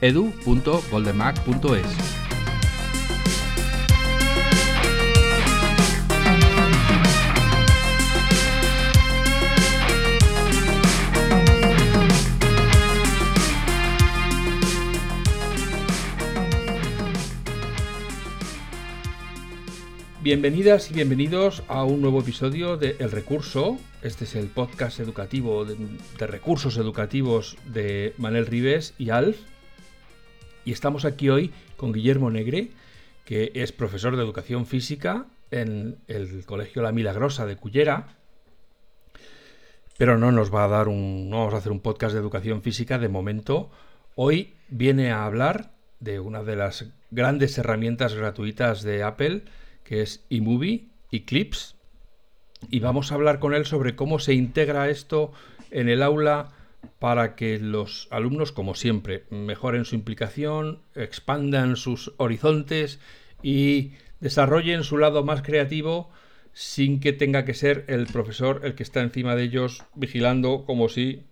edu.goldenmac.es. Bienvenidas y bienvenidos a un nuevo episodio de El Recurso. Este es el podcast educativo de, recursos educativos de Manel Rives y Alf. Y estamos aquí hoy con Guillermo Negre, que es profesor de educación física en el Colegio La Milagrosa de Cullera. Pero no nos va a dar un. No vamos a hacer un podcast de educación física de momento. Hoy viene a hablar de una de las grandes herramientas gratuitas de Apple que es eMovie y Clips. Y vamos a hablar con él sobre cómo se integra esto en el aula para que los alumnos, como siempre, mejoren su implicación, expandan sus horizontes y desarrollen su lado más creativo sin que tenga que ser el profesor el que está encima de ellos vigilando como si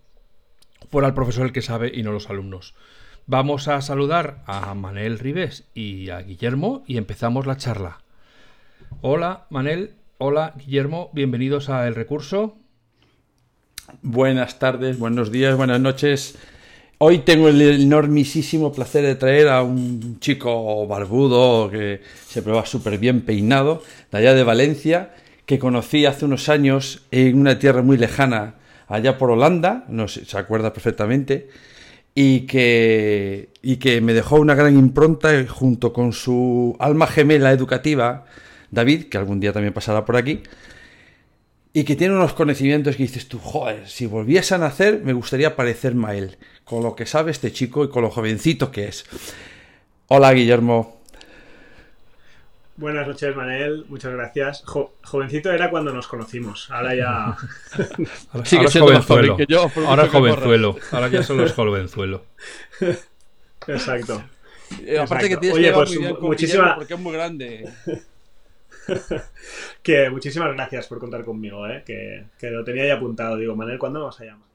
fuera el profesor el que sabe y no los alumnos. Vamos a saludar a Manel Ribes y a Guillermo y empezamos la charla. Hola, Manel. Hola, Guillermo. Bienvenidos a El Recurso. Buenas tardes, buenos días, buenas noches. Hoy tengo el enormisísimo placer de traer a un chico barbudo que se prueba súper bien peinado, de allá de Valencia, que conocí hace unos años en una tierra muy lejana, allá por Holanda, no sé, se acuerda perfectamente, y que, y que me dejó una gran impronta junto con su alma gemela educativa, David, que algún día también pasará por aquí, y que tiene unos conocimientos que dices tú, joder, si volviese a nacer me gustaría parecerme a él, con lo que sabe este chico y con lo jovencito que es. Hola, Guillermo. Buenas noches, Manel. Muchas gracias. jovencito era cuando nos conocimos. Ahora ya. ahora, sí que es jovenzuelo. ahora es jovenzuelo. Ahora ya solo es jovenzuelo. Exacto. Eh, aparte que tienes Oye, pues, muchísima... porque es muy grande. que muchísimas gracias por contar conmigo, ¿eh? que, lo tenía ya apuntado. Digo, Manel, ¿cuándo vas a llamar?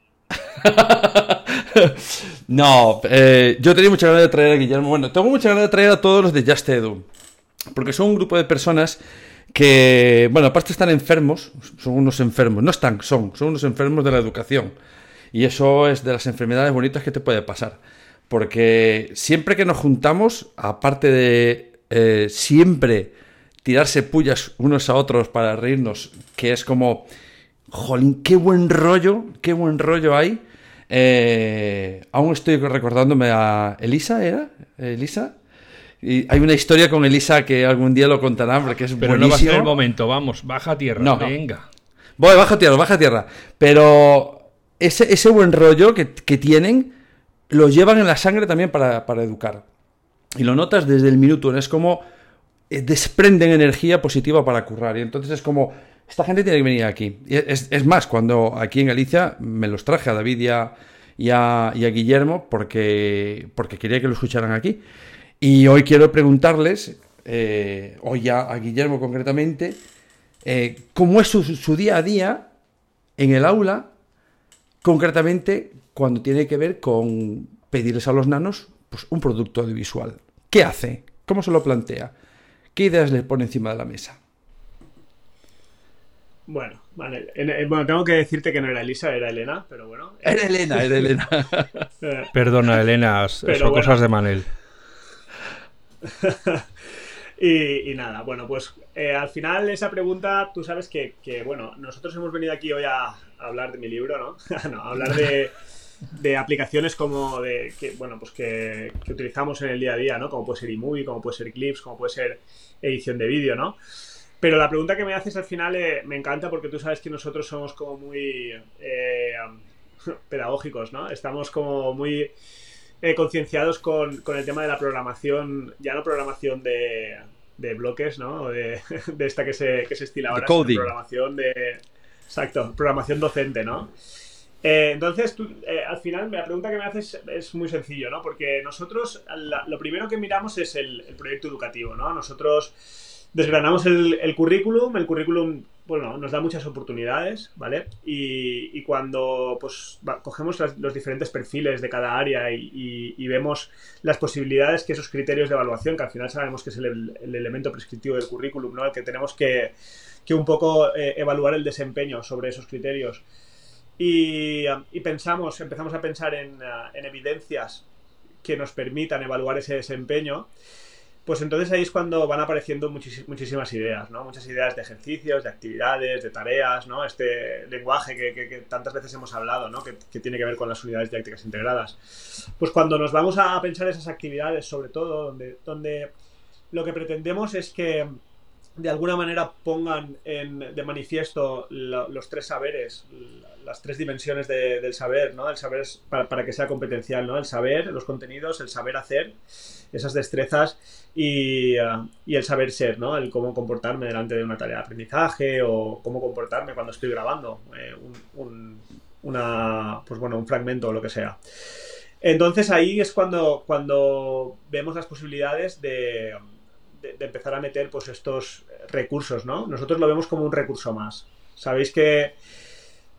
no, eh, yo tenía mucha ganas de traer a Guillermo. Bueno, tengo mucha ganas de traer a todos los de Just Edu. Porque son un grupo de personas que, bueno, aparte están enfermos, son unos enfermos, no están, son, son unos enfermos de la educación. Y eso es de las enfermedades bonitas que te puede pasar. Porque siempre que nos juntamos, aparte de eh, siempre tirarse pullas unos a otros para reírnos, que es como, jolín, qué buen rollo, qué buen rollo hay. Eh, aún estoy recordándome a Elisa, ¿era? Elisa. Y hay una historia con Elisa que algún día lo contarán porque es Pero no va a ser el momento, vamos, baja tierra, no, venga. Voy, baja tierra, baja tierra. Pero ese, ese buen rollo que, tienen lo llevan en la sangre también para, para educar. Y lo notas desde el minuto, es como desprenden energía positiva para currar. Y entonces es como, esta gente tiene que venir aquí. es, más, cuando aquí en Galicia me los traje a David y a, Guillermo porque, porque quería que lo escucharan aquí. Y hoy quiero preguntarles, eh, hoy ya a Guillermo concretamente, eh, cómo es su, su, día a día en el aula, concretamente cuando tiene que ver con pedirles a los nanos pues, un producto audiovisual. ¿Qué hace? ¿Cómo se lo plantea? ¿Qué ideas le pone encima de la mesa? Bueno, vale. Bueno, tengo que decirte que no era Elisa, era Elena, pero bueno. Era Elena, era Elena. Eh, Perdona, Elena, son cosas de Manel. y, nada, bueno, pues eh, al final esa pregunta, tú sabes que, bueno, nosotros hemos venido aquí hoy a, hablar de mi libro, ¿no? no, a hablar de, de aplicaciones como de que, bueno, pues que, utilizamos en el día a día, ¿no? Como puede ser eMovie, como puede ser Clips, como puede ser edición de vídeo, ¿no? Pero la pregunta que me haces al final eh, me encanta porque tú sabes que nosotros somos como muy eh, pedagógicos, ¿no? Estamos como muy eh, concienciados con, el tema de la programación, ya no programación de, bloques, ¿no? De, esta que se, que se estila ahora, programación de... Exacto, programación docente, ¿no? Eh, entonces, tú, eh, al final, la pregunta que me haces es muy sencillo, ¿no? Porque nosotros, lo primero que miramos es el, proyecto educativo, ¿no? Nosotros desgranamos el, currículum, el currículum, bueno, nos da muchas oportunidades, ¿vale? Y, cuando, pues, cogemos los diferentes perfiles de cada área y, vemos las posibilidades que esos criterios de evaluación, que al final sabemos que es el, elemento prescriptivo del currículum, ¿no? El que tenemos que, un poco eh, evaluar el desempeño sobre esos criterios y, pensamos, empezamos a pensar en, eh, evidencias que nos permitan evaluar ese desempeño, pues entonces ahí es cuando van apareciendo muchísimas ideas, ¿no? Muchas ideas de ejercicios, de actividades, de tareas, ¿no? Este lenguaje que, tantas veces hemos hablado, ¿no? Que, tiene que ver con las unidades didácticas integradas. Pues cuando nos vamos a pensar esas actividades, sobre todo, donde, donde lo que pretendemos es que de alguna manera pongan en, de manifiesto los tres saberes, las tres dimensiones del saber, ¿no? El saber para, que sea competencial, ¿no? El saber, los contenidos, el saber hacer, esas destrezas y, uh, el saber ser, ¿no? El cómo comportarme delante de una tarea de aprendizaje o cómo comportarme cuando estoy grabando eh, un, una, pues bueno, un fragmento o lo que sea. Entonces ahí es cuando, cuando vemos las posibilidades de de, empezar a meter pues estos recursos, ¿no? Nosotros lo vemos como un recurso más. Sabéis que,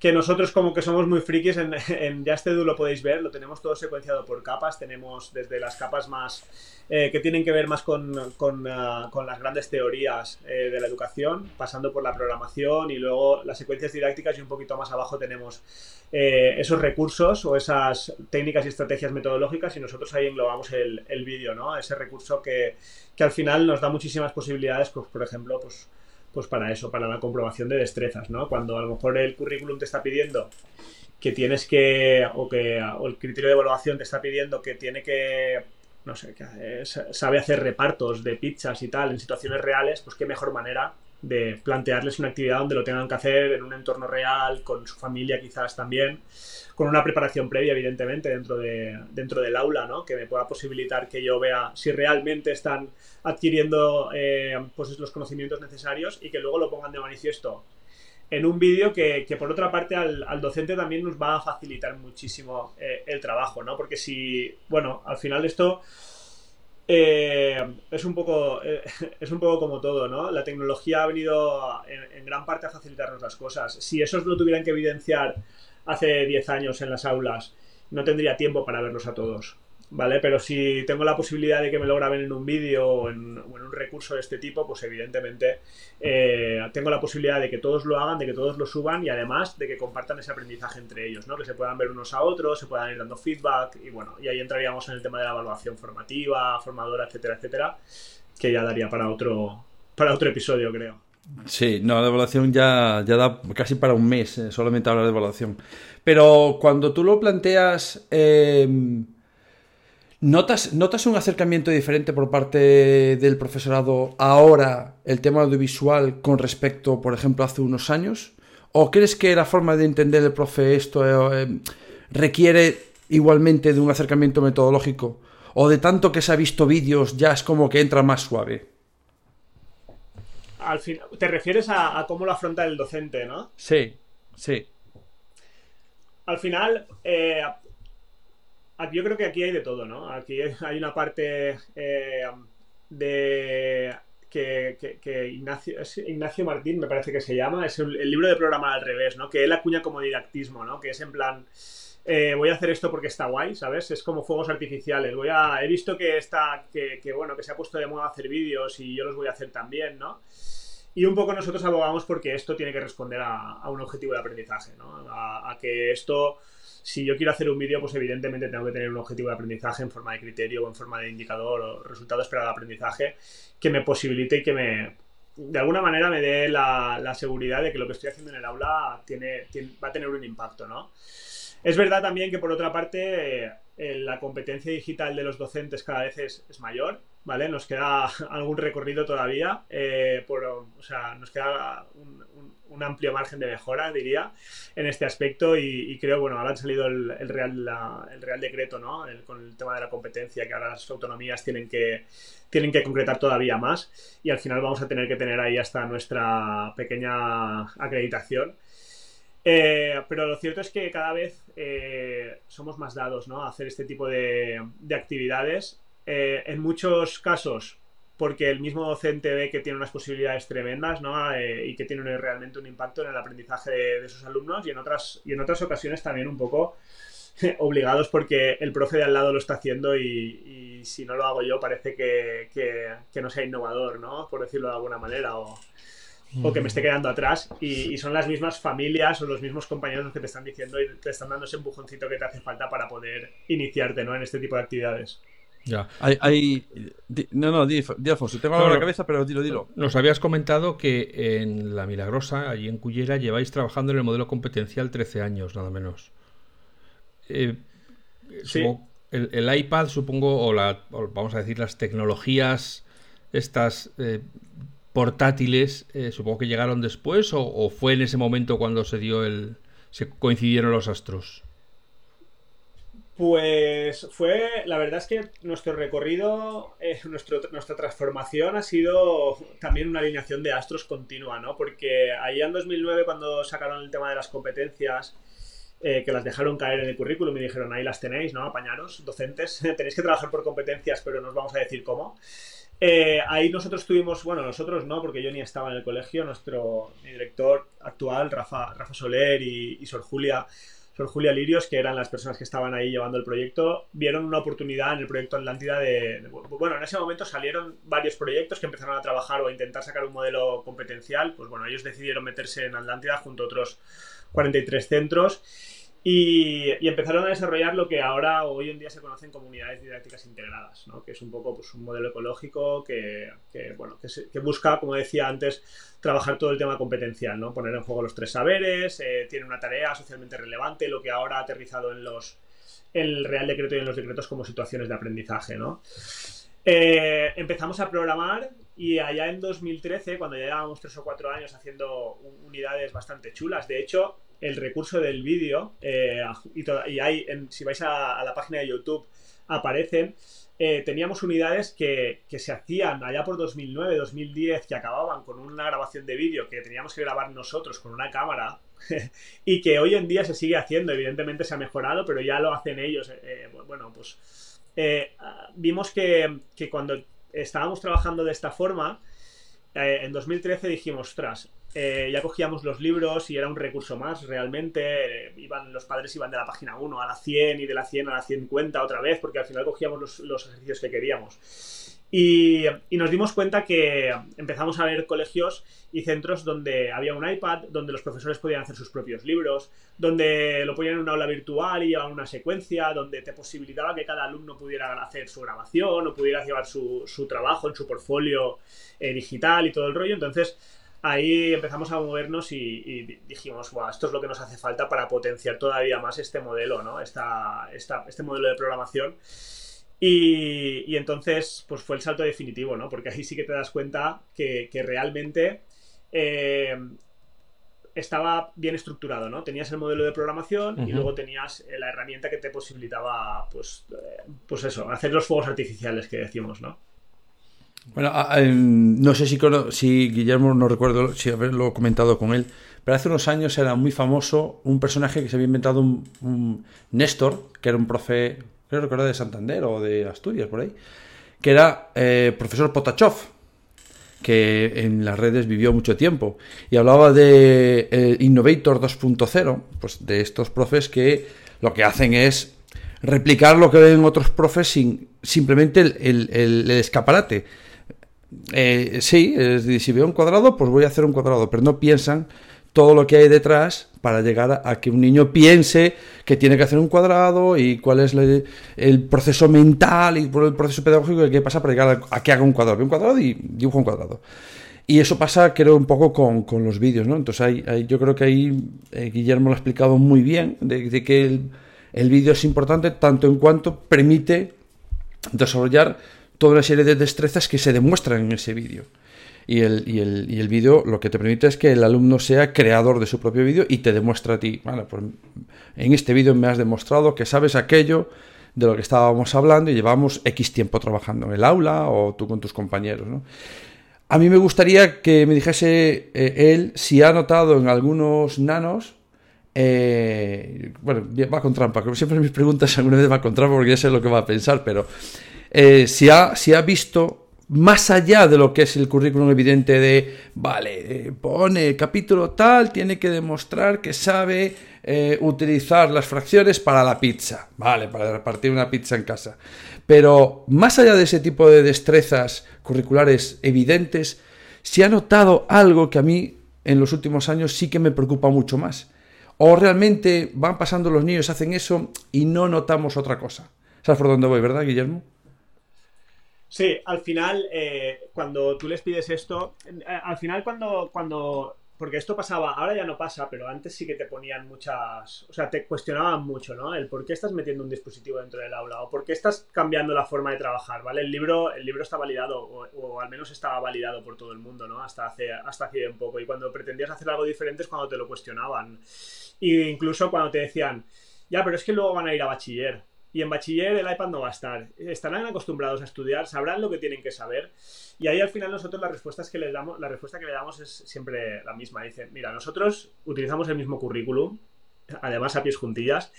que nosotros como que somos muy frikis, en, en Justedu lo podéis ver, lo tenemos todo secuenciado por capas, tenemos desde las capas más eh, que tienen que ver más con, con, ah, las grandes teorías eh, de la educación, pasando por la programación y luego las secuencias didácticas y un poquito más abajo tenemos eh, esos recursos o esas técnicas y estrategias metodológicas y nosotros ahí englobamos el, el vídeo, ¿no? Ese recurso que, que, al final nos da muchísimas posibilidades, pues, por ejemplo, pues, pues para eso, para la comprobación de destrezas, ¿no? Cuando a lo mejor el currículum te está pidiendo que tienes que, o que o el criterio de evaluación te está pidiendo que tiene que no sé, que sabe hacer repartos de pizzas y tal en situaciones reales, pues qué mejor manera de plantearles una actividad donde lo tengan que hacer en un entorno real, con su familia quizás también, con una preparación previa, evidentemente, dentro, de, dentro del aula, ¿no? Que me pueda posibilitar que yo vea si realmente están adquiriendo eh, pues los conocimientos necesarios y que luego lo pongan de manifiesto en un vídeo que, por otra parte al, docente también nos va a facilitar muchísimo eh, el trabajo, ¿no? Porque si, bueno, al final esto eh, es, un poco, eh, es un poco como todo, ¿no? La tecnología ha venido en, gran parte a facilitarnos las cosas. Si esos lo tuvieran que evidenciar hace 10 años en las aulas, no tendría tiempo para verlos a todos. ¿vale? Pero si tengo la posibilidad de que me lo graben en un vídeo o en, un recurso de este tipo, pues evidentemente eh, tengo la posibilidad de que todos lo hagan, de que todos lo suban y además de que compartan ese aprendizaje entre ellos, ¿no? Que se puedan ver unos a otros, se puedan ir dando feedback y bueno, y ahí entraríamos en el tema de la evaluación formativa, formadora, etcétera, etcétera, que ya daría para otro, para otro episodio, creo. Sí, no, la evaluación ya, ya da casi para un mes, eh, solamente hablar de evaluación. Pero cuando tú lo planteas... Eh, ¿Notas, ¿Notas un acercamiento diferente por parte del profesorado ahora, el tema audiovisual, con respecto, por ejemplo, hace unos años? ¿O crees que la forma de entender el profe esto eh, requiere igualmente de un acercamiento metodológico? ¿O de tanto que se ha visto vídeos ya es como que entra más suave? Al fin, te refieres a, cómo lo afronta el docente, ¿no? Sí, sí. Al final, eh, yo creo que aquí hay de todo, ¿no? Aquí hay una parte eh, de que, Ignacio, Ignacio Martín, me parece que se llama, es el, libro de programa al revés, ¿no? Que él acuña como didactismo, ¿no? Que es en plan, eh, voy a hacer esto porque está guay, ¿sabes? Es como fuegos artificiales. Voy a, he visto que está, que, bueno, que se ha puesto de moda hacer vídeos y yo los voy a hacer también, ¿no? Y un poco nosotros abogamos porque esto tiene que responder a, un objetivo de aprendizaje, ¿no? a que esto si yo quiero hacer un vídeo, pues evidentemente tengo que tener un objetivo de aprendizaje en forma de criterio o en forma de indicador o resultado esperado de aprendizaje que me posibilite y que me, de alguna manera me dé la, seguridad de que lo que estoy haciendo en el aula tiene, va a tener un impacto, ¿no? Es verdad también que por otra parte eh, la competencia digital de los docentes cada vez es, mayor ¿vale? Nos queda algún recorrido todavía, eh, o sea, nos queda un, amplio margen de mejora, diría, en este aspecto y, creo, bueno, ahora ha salido el, Real, el Real Decreto, ¿no? con el tema de la competencia, que ahora las autonomías tienen que, tienen que concretar todavía más y al final vamos a tener que tener ahí hasta nuestra pequeña acreditación. Eh, pero lo cierto es que cada vez eh, somos más dados ¿no? a hacer este tipo de, de actividades eh, en muchos casos porque el mismo docente ve que tiene unas posibilidades tremendas ¿no? Eh, y que tiene realmente un impacto en el aprendizaje de, sus alumnos y en otras, y en otras ocasiones también un poco obligados porque el profe de al lado lo está haciendo y, si no lo hago yo parece que, que, no sea innovador, ¿no? por decirlo de alguna manera, o, o que me esté quedando atrás y, son las mismas familias o los mismos compañeros los que te están diciendo y te están dando ese empujoncito que te hace falta para poder iniciarte ¿no? en este tipo de actividades. Ya. Hay, No, no, di, Alfonso, tengo algo en la cabeza, pero dilo, dilo. Nos habías comentado que en La Milagrosa, allí en Cullera, lleváis trabajando en el modelo competencial 13 años, nada menos. Eh, el, iPad, supongo, o, la, vamos a decir las tecnologías estas eh, portátiles, eh, supongo que llegaron después o, fue en ese momento cuando se dio el... se coincidieron los astros. Pues fue, la verdad es que nuestro recorrido, eh, nuestra transformación ha sido también una alineación de astros continua, ¿no? Porque ahí en 2009 cuando sacaron el tema de las competencias, eh, que las dejaron caer en el currículum y dijeron, ahí las tenéis, ¿no? Apañaros, docentes, tenéis que trabajar por competencias, pero nos vamos a decir cómo. Eh, ahí nosotros tuvimos, bueno, nosotros no, porque yo ni estaba en el colegio, nuestro director actual, Rafa, Rafa Soler y, y Sor Julia, Sor Julia Lirios, que eran las personas que estaban ahí llevando el proyecto, vieron una oportunidad en el proyecto Atlántida de, Bueno, en ese momento salieron varios proyectos que empezaron a trabajar o a intentar sacar un modelo competencial. Pues bueno, ellos decidieron meterse en Atlántida junto a otros 43 centros y, empezaron a desarrollar lo que ahora hoy en día se conocen como unidades didácticas integradas, ¿no? que es un poco pues, un modelo ecológico que, bueno, que, busca, como decía antes, trabajar todo el tema competencial, ¿no? poner en juego los tres saberes, eh, tiene una tarea socialmente relevante, lo que ahora ha aterrizado en, los, el Real Decreto y en los decretos como situaciones de aprendizaje. ¿no? Eh, empezamos a programar y allá en 2013, cuando ya llevábamos tres o cuatro años haciendo unidades bastante chulas, de hecho, el recurso del vídeo, eh, y, hay, si vais a, la página de YouTube, aparecen, eh, teníamos unidades que, se hacían allá por 2009, 2010, que acababan con una grabación de vídeo que teníamos que grabar nosotros con una cámara y que hoy en día se sigue haciendo, evidentemente se ha mejorado, pero ya lo hacen ellos. Eh, bueno, pues vimos que, que, cuando estábamos trabajando de esta forma, en 2013 dijimos, ostras, eh, ya cogíamos los libros y era un recurso más realmente. Iban, los padres iban de la página 1 a la 100 y de la 100 a la 150 otra vez porque al final cogíamos los, ejercicios que queríamos. Y, nos dimos cuenta que empezamos a ver colegios y centros donde había un iPad, donde los profesores podían hacer sus propios libros, donde lo ponían en una aula virtual y llevaban una secuencia, donde te posibilitaba que cada alumno pudiera hacer su grabación o pudiera llevar su, trabajo en su portfolio eh, digital y todo el rollo. Entonces, ahí empezamos a movernos y, dijimos, esto es lo que nos hace falta para potenciar todavía más este modelo, ¿no? Esta, este modelo de programación. Y, entonces, pues fue el salto definitivo, ¿no? Porque ahí sí que te das cuenta que, realmente eh, estaba bien estructurado, ¿no? Tenías el modelo de programación y luego tenías la herramienta que te posibilitaba, pues, eh, pues eso, hacer los fuegos artificiales que decimos, ¿no? Bueno, no sé si, si Guillermo, no recuerdo si haberlo comentado con él, pero hace unos años era muy famoso un personaje que se había inventado un, Néstor, que era un profe, creo era de Santander o de Asturias, por ahí, que era eh, profesor Potachov, que en las redes vivió mucho tiempo, y hablaba de eh, Innovator 2.0, pues de estos profes que lo que hacen es replicar lo que ven otros profes sin simplemente el escaparate eh, sí, si veo un cuadrado, pues voy a hacer un cuadrado, pero no piensan todo lo que hay detrás para llegar a, que un niño piense que tiene que hacer un cuadrado y cuál es el proceso mental y el proceso pedagógico que pasa para llegar a, que haga un cuadrado. un cuadrado y dibuja un cuadrado. Y eso pasa, creo, un poco con, los vídeos, ¿no? Entonces, yo creo que ahí eh, Guillermo lo ha explicado muy bien, de, que el vídeo es importante tanto en cuanto permite desarrollar toda una serie de destrezas que se demuestran en ese vídeo. Y el, y, el, y el vídeo lo que te permite es que el alumno sea creador de su propio vídeo y te demuestra a ti, bueno, pues en este vídeo me has demostrado que sabes aquello de lo que estábamos hablando y llevamos X tiempo trabajando en el aula o tú con tus compañeros. ¿no? A mí me gustaría que me dijese eh, él si ha notado en algunos nanos eh, bueno, va con trampa, como siempre mis preguntas alguna vez va con trampa porque ya sé lo que va a pensar, pero eh, si, ha, ha visto más allá de lo que es el currículum evidente de, vale, eh, pone capítulo tal, tiene que demostrar que sabe eh, utilizar las fracciones para la pizza, vale, para repartir una pizza en casa. Pero más allá de ese tipo de destrezas curriculares evidentes, se ha notado algo que a mí en los últimos años sí que me preocupa mucho más. O realmente van pasando los niños, hacen eso y no notamos otra cosa. ¿Sabes por dónde voy, verdad, Guillermo? Sí, al final, eh, cuando tú les pides esto, eh, al final cuando, cuando, porque esto pasaba, ahora ya no pasa, pero antes sí que te ponían muchas, o sea, te cuestionaban mucho, ¿no? El por qué estás metiendo un dispositivo dentro del aula o por qué estás cambiando la forma de trabajar, ¿vale? El libro, el libro está validado, o, al menos estaba validado por todo el mundo, ¿no? Hasta hace, hasta hace un poco. Y cuando pretendías hacer algo diferente es cuando te lo cuestionaban. Y incluso cuando te decían, ya, pero es que luego van a ir a bachiller y en bachiller el iPad no va a estar. Estarán acostumbrados a estudiar, sabrán lo que tienen que saber. Y ahí al final nosotros las respuestas que les damos, la respuesta que le damos es siempre la misma. Dicen, mira, nosotros utilizamos el mismo currículum, además a pies juntillas,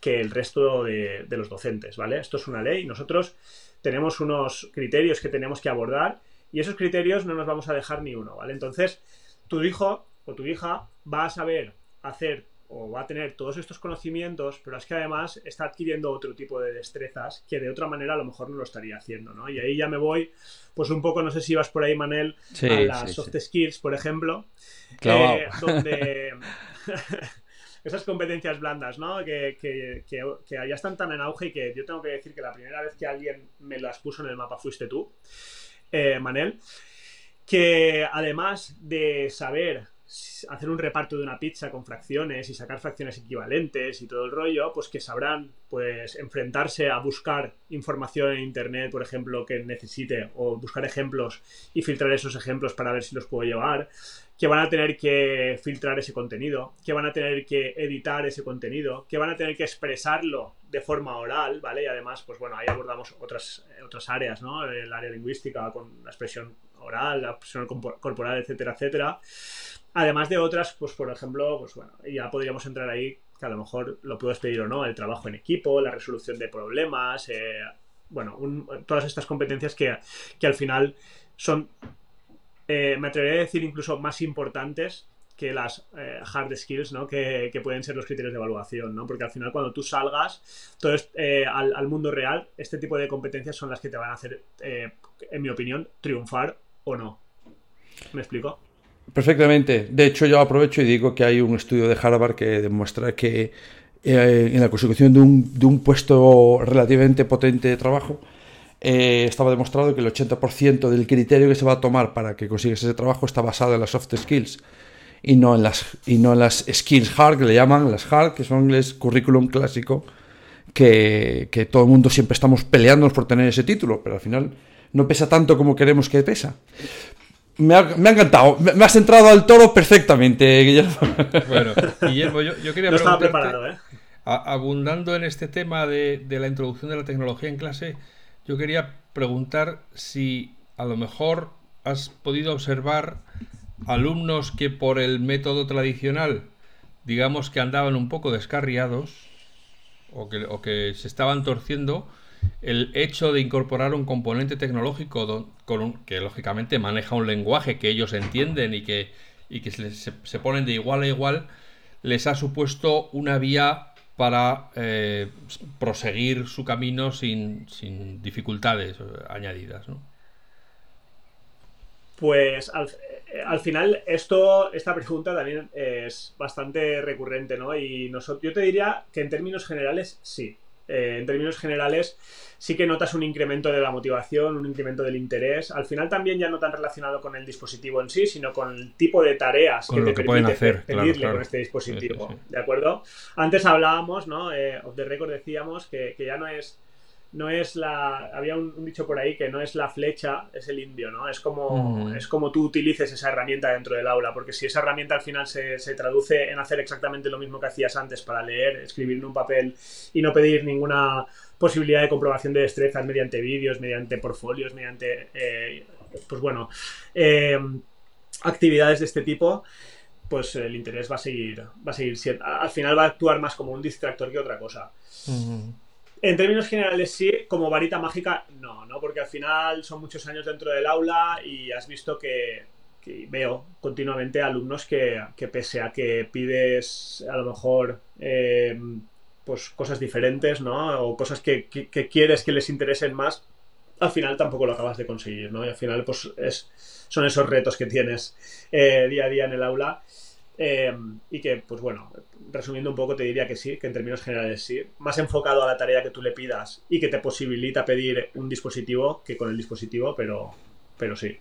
que el resto de, de los docentes, ¿vale? Esto es una ley. Nosotros tenemos unos criterios que tenemos que abordar y esos criterios no nos vamos a dejar ni uno, ¿vale? Entonces, tu hijo o tu hija va a saber hacer o va a tener todos estos conocimientos, pero es que además está adquiriendo otro tipo de destrezas que de otra manera a lo mejor no lo estaría haciendo, ¿no? Y ahí ya me voy, pues un poco, no sé si vas por ahí, Manel, a las soft skills, por ejemplo, eh, donde esas competencias blandas, ¿no? Que, que, ya están tan en auge y que yo tengo que decir que la primera vez que alguien me las puso en el mapa fuiste tú, eh, Manel, que además de saber hacer un reparto de una pizza con fracciones y sacar fracciones equivalentes y todo el rollo, pues que sabrán pues enfrentarse a buscar información en internet, por ejemplo, que necesite o buscar ejemplos y filtrar esos ejemplos para ver si los puedo llevar, que van a tener que filtrar ese contenido, que van a tener que editar ese contenido, que van a tener que expresarlo de forma oral, ¿vale? Y además, pues bueno, ahí abordamos otras, otras áreas, ¿no? El área lingüística con la expresión oral, la expresión corporal, etcétera, etcétera. Además de otras, pues por ejemplo, pues bueno, ya podríamos entrar ahí, que a lo mejor lo puedes pedir o no, el trabajo en equipo, la resolución de problemas, eh, bueno, todas estas competencias que, al final son, eh, me atrevería a decir incluso más importantes que las eh, hard skills, ¿no? Que, pueden ser los criterios de evaluación, ¿no? Porque al final cuando tú salgas todo al, al, mundo real, este tipo de competencias son las que te van a hacer, en mi opinión, triunfar o no. ¿Me explico? Perfectamente. De hecho, yo aprovecho y digo que hay un estudio de Harvard que demuestra que eh, en la consecución de un, de un, puesto relativamente potente de trabajo, eh, estaba demostrado que el 80% del criterio que se va a tomar para que consigas ese trabajo está basado en las soft skills y no en las, y no en las skills hard, que le llaman las hard, que son el currículum clásico, que, que todo el mundo siempre estamos peleándonos por tener ese título, pero al final no pesa tanto como queremos que pesa. Me ha, encantado. Me, has entrado al toro perfectamente, Guillermo. Bueno, Guillermo, yo, quería no estaba preparado, ¿eh? abundando en este tema de, la introducción de la tecnología en clase, yo quería preguntar si a lo mejor has podido observar alumnos que por el método tradicional, digamos que andaban un poco descarriados o que, o que se estaban torciendo, el hecho de incorporar un componente tecnológico que lógicamente maneja un lenguaje que ellos entienden y que, que se, ponen de igual a igual, les ha supuesto una vía para eh, proseguir su camino sin, sin dificultades añadidas. ¿no? Pues al, eh, al, final esta pregunta también es bastante recurrente, ¿no? Y nosotros, yo te diría que en términos generales sí. Eh, en términos generales, sí que notas un incremento de la motivación, un incremento del interés. Al final también ya no tan relacionado con el dispositivo en sí, sino con el tipo de tareas que te que permite hacer, pedirle con este dispositivo. ¿De acuerdo? Antes hablábamos, ¿no? Eh, of the record decíamos que, ya no es no es la. Había un, dicho por ahí que no es la flecha, es el indio, ¿no? Es como, es como tú utilices esa herramienta dentro del aula, porque si esa herramienta al final se, se, traduce en hacer exactamente lo mismo que hacías antes para leer, escribir en un papel y no pedir ninguna posibilidad de comprobación de destrezas mediante vídeos, mediante portfolios, mediante. Eh, pues bueno. Eh, actividades de este tipo pues el interés va a seguir va a seguir siendo al final va a actuar más como un distractor que otra cosa en términos generales sí, como varita mágica no, ¿no? Porque al final son muchos años dentro del aula y has visto que, veo continuamente alumnos que, pese a que pides a lo mejor eh, pues cosas diferentes, ¿no? O cosas que, quieres que les interesen más, al final tampoco lo acabas de conseguir, ¿no? Y al final pues es, son esos retos que tienes eh, día a día en el aula eh, y que, pues bueno, resumiendo un poco, te diría que sí, que en términos generales sí. Más enfocado a la tarea que tú le pidas y que te posibilita pedir un dispositivo que con el dispositivo, pero, pero sí.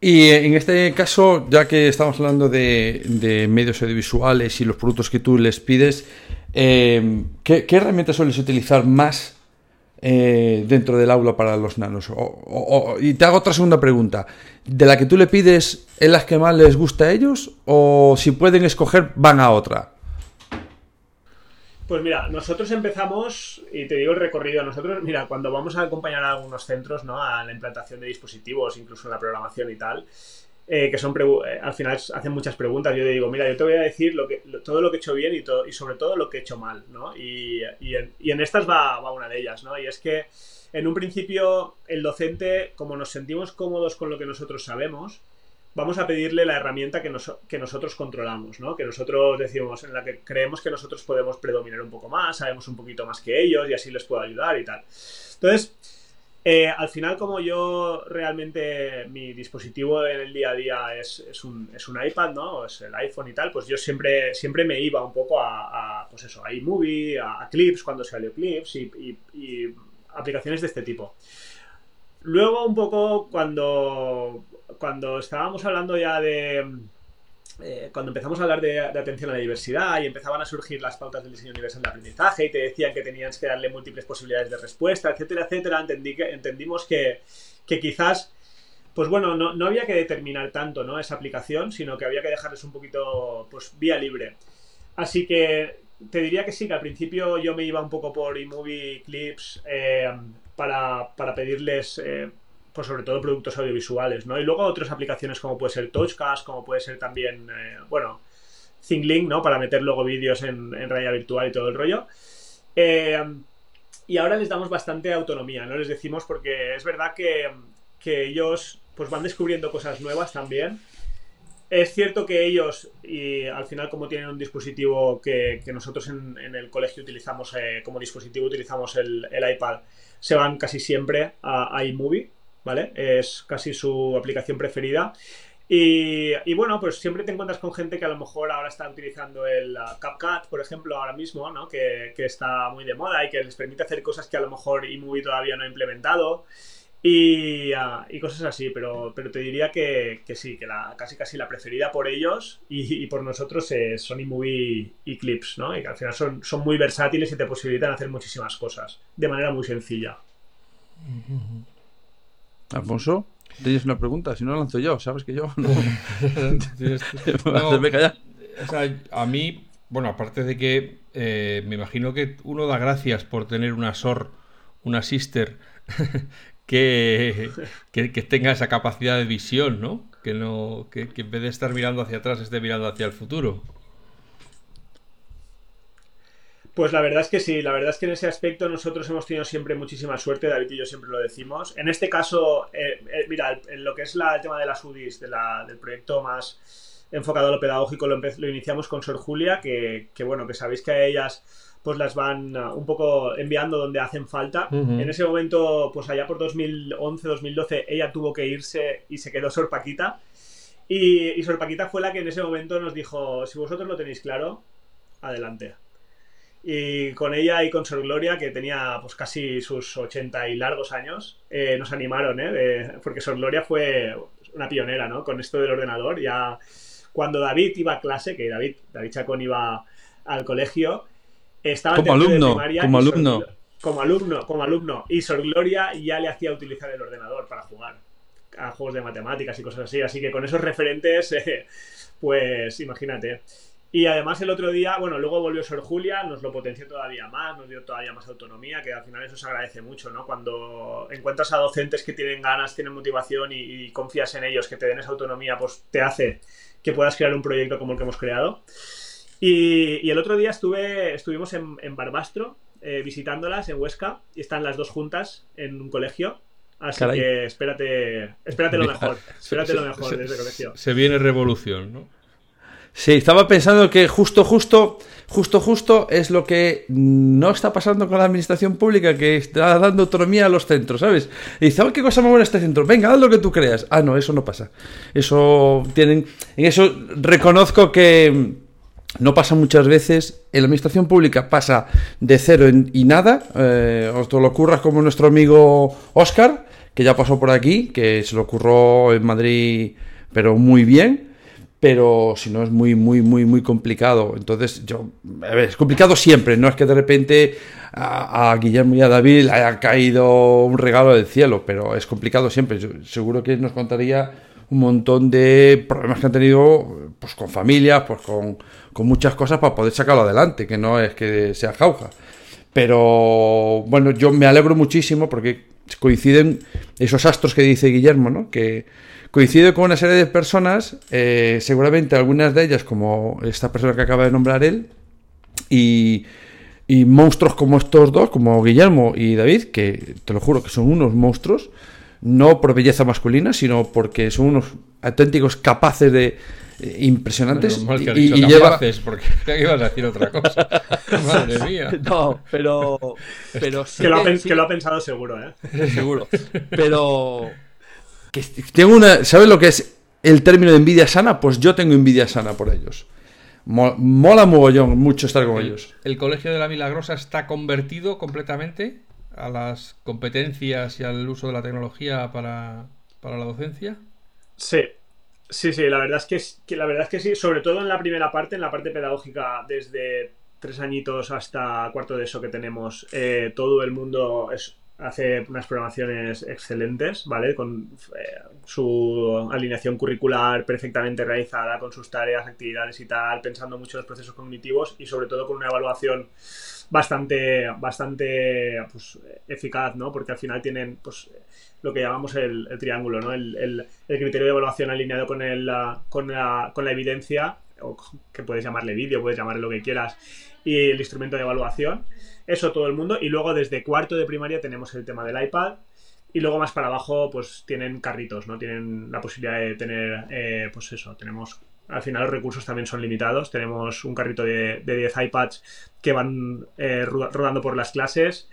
Y en este caso, ya que estamos hablando de, medios audiovisuales y los productos que tú les pides, eh, ¿qué, ¿qué, herramientas sueles utilizar más eh, dentro del aula para los nanos. y te hago otra segunda pregunta. ¿De la que tú le pides es la que más les gusta a ellos? ¿O si pueden escoger van a otra? Pues mira, nosotros empezamos, y te digo el recorrido, nosotros, mira, cuando vamos a acompañar a algunos centros, ¿no? A la implantación de dispositivos, incluso en la programación y tal, eh, que son eh, al final hacen muchas preguntas. Yo le digo, mira, yo te voy a decir lo que, todo lo que he hecho bien y, todo, y sobre todo lo que he hecho mal, ¿no? Y, en, estas va, una de ellas, ¿no? Y es que en un principio el docente, como nos sentimos cómodos con lo que nosotros sabemos, vamos a pedirle la herramienta que, que nosotros controlamos, ¿no? Que nosotros decimos, en la que creemos que nosotros podemos predominar un poco más, sabemos un poquito más que ellos y así les puedo ayudar y tal. Entonces, eh, al final, como yo realmente mi dispositivo en el día a día es, un, iPad, ¿no? Es el iPhone y tal, pues yo siempre, siempre me iba un poco a, pues eso, a iMovie, a, Clips cuando salió Clips y, y, aplicaciones de este tipo. Luego, un poco cuando, cuando estábamos hablando ya de eh, cuando empezamos a hablar de, atención a la diversidad y empezaban a surgir las pautas del diseño universal de aprendizaje y te decían que tenías que darle múltiples posibilidades de respuesta, etcétera, etcétera, entendí que, entendimos que, quizás, pues bueno, no, había que determinar tanto ¿no? esa aplicación, sino que había que dejarles un poquito, pues, vía libre. Así que te diría que sí, que al principio yo me iba un poco por iMovie Clips eh, para, pedirles... Eh, pues sobre todo productos audiovisuales, ¿no? Y luego otras aplicaciones como puede ser Touchcast, como puede ser también, eh, bueno, ThinkLink, ¿no? Para meter luego vídeos en, realidad virtual y todo el rollo. Eh, y ahora les damos bastante autonomía, ¿no? Les decimos porque es verdad que, ellos pues van descubriendo cosas nuevas también. Es cierto que ellos, y al final como tienen un dispositivo que, nosotros en, el colegio utilizamos eh, como dispositivo, utilizamos el, iPad, se van casi siempre a iMovie, ¿vale? Es casi su aplicación preferida. Y, bueno, pues siempre te encuentras con gente que a lo mejor ahora está utilizando el uh, CapCut, por ejemplo, ahora mismo, ¿no? Que, está muy de moda y que les permite hacer cosas que a lo mejor iMovie todavía no ha implementado. Y, uh, cosas así, pero, pero te diría que, sí, que la, casi casi la preferida por ellos y, por nosotros es, son iMovie y Clips, ¿no? Y que al final son, son muy versátiles y te posibilitan hacer muchísimas cosas de manera muy sencilla. Alfonso, tienes una pregunta, si no la lanzo yo, sabes que yo a mí, bueno, aparte de que eh, me imagino que uno da gracias por tener una SOR, una sister que, que, tenga esa capacidad de visión, ¿no? Que no, que, que en vez de estar mirando hacia atrás esté mirando hacia el futuro. Pues la verdad es que sí, la verdad es que en ese aspecto nosotros hemos tenido siempre muchísima suerte, David y yo siempre lo decimos. En este caso, eh, eh, mira, en lo que es la, el tema de las UDIs, del proyecto más enfocado a lo pedagógico, lo, iniciamos con Sor Julia, que, bueno, que sabéis que a ellas pues las van uh, un poco enviando donde hacen falta. En ese momento, pues allá por 2011-2012, ella tuvo que irse y se quedó Sor Paquita. Y, y Sor Paquita fue la que en ese momento nos dijo, si vosotros lo tenéis claro, adelante. Y con ella y con Sor Gloria, que tenía pues casi sus 80 y largos años, eh, nos animaron, ¿eh? porque Sor Gloria fue una pionera, ¿no? Con esto del ordenador. Ya cuando David iba a clase, que David, David Chacón iba al colegio, estaba como alumno, como alumno. como alumno, como alumno. Y Sor Gloria ya le hacía utilizar el ordenador para jugar a juegos de matemáticas y cosas así. Así que con esos referentes, eh, pues imagínate. Y además el otro día, bueno, luego volvió Sor Julia, nos lo potenció todavía más, nos dio todavía más autonomía, que al final eso se agradece mucho, ¿no? Cuando encuentras a docentes que tienen ganas, tienen motivación y, confías en ellos, que te den esa autonomía, pues te hace que puedas crear un proyecto como el que hemos creado. Y, el otro día estuve, estuvimos en, Barbastro eh, visitándolas en Huesca y están las dos juntas en un colegio. Así que espérate, espérate lo mejor, espérate lo mejor de ese colegio. Se viene revolución, ¿no? Sí, estaba pensando que justo, justo, justo, justo es lo que no está pasando con la administración pública, que está dando autonomía a los centros, ¿sabes? Y dice, oh, qué cosa más buena este centro, venga, haz lo que tú creas. Ah, no, eso no pasa. Eso tienen. En eso reconozco que no pasa muchas veces. En la administración pública pasa de cero y nada. Eh, os lo ocurra como nuestro amigo Oscar, que ya pasó por aquí, que se lo ocurrió en Madrid, pero muy bien pero si no es muy, muy, muy, muy complicado. Entonces, yo, a ver, es complicado siempre, no es que de repente a, Guillermo y a David haya caído un regalo del cielo, pero es complicado siempre. seguro que nos contaría un montón de problemas que han tenido pues con familias, pues con, con muchas cosas para poder sacarlo adelante, que no es que sea jauja. Pero bueno, yo me alegro muchísimo porque coinciden esos astros que dice Guillermo, ¿no? Que, coincide con una serie de personas, eh, seguramente algunas de ellas como esta persona que acaba de nombrar él, y, monstruos como estos dos, como Guillermo y David, que te lo juro que son unos monstruos, no por belleza masculina, sino porque son unos auténticos capaces de eh, impresionantes y, y lleva... porque ibas a decir otra cosa. Madre mía. No, pero pero que, lo ha, que lo ha pensado seguro, ¿eh? Seguro. Pero tengo una. ¿Sabes lo que es el término de envidia sana? Pues yo tengo envidia sana por ellos. Mola mogollón mucho estar con ellos. ¿El Colegio de la Milagrosa está convertido completamente a las competencias y al uso de la tecnología para, la docencia? Sí, sí, sí, la verdad, es que, que, la verdad es que sí, sobre todo en la primera parte, en la parte pedagógica, desde tres añitos hasta cuarto de eso que tenemos, eh, todo el mundo es hace unas programaciones excelentes, ¿vale? Con eh, su alineación curricular perfectamente realizada, con sus tareas, actividades y tal, pensando mucho en los procesos cognitivos y sobre todo con una evaluación bastante, bastante pues, eficaz, ¿no? Porque al final tienen pues, lo que llamamos el, triángulo, ¿no? El, el, criterio de evaluación alineado con, el, con, la, con la evidencia, o que puedes llamarle vídeo, puedes llamarle lo que quieras, y el instrumento de evaluación. Eso todo el mundo. Y luego desde cuarto de primaria tenemos el tema del iPad. Y luego más para abajo, pues tienen carritos, ¿no? Tienen la posibilidad de tener, eh, pues eso, tenemos al final los recursos también son limitados. Tenemos un carrito de, 10 iPads que van eh, rodando por las clases,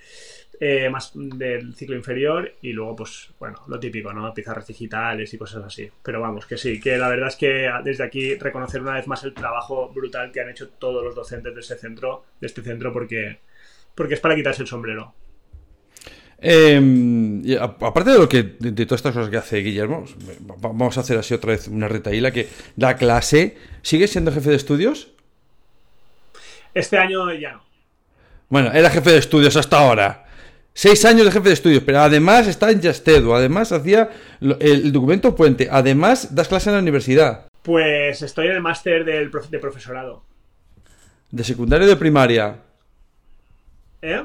eh, más del ciclo inferior, y luego, pues, bueno, lo típico, ¿no? Pizarras digitales y cosas así. Pero vamos, que sí, que la verdad es que desde aquí reconocer una vez más el trabajo brutal que han hecho todos los docentes de este centro, de este centro, porque porque es para quitarse el sombrero. Em, aparte de lo que de, todas estas cosas que hace Guillermo, vamos a hacer así otra vez una retaíla que da clase. ¿Sigue siendo jefe de estudios? Este año ya no. Bueno, era jefe de estudios hasta ahora. Seis años de jefe de estudios, pero además está en Yastedo, además hacía el documento puente, además das clase en la universidad. Pues estoy en el máster del de profesorado. De secundario de primaria. ¿Eh?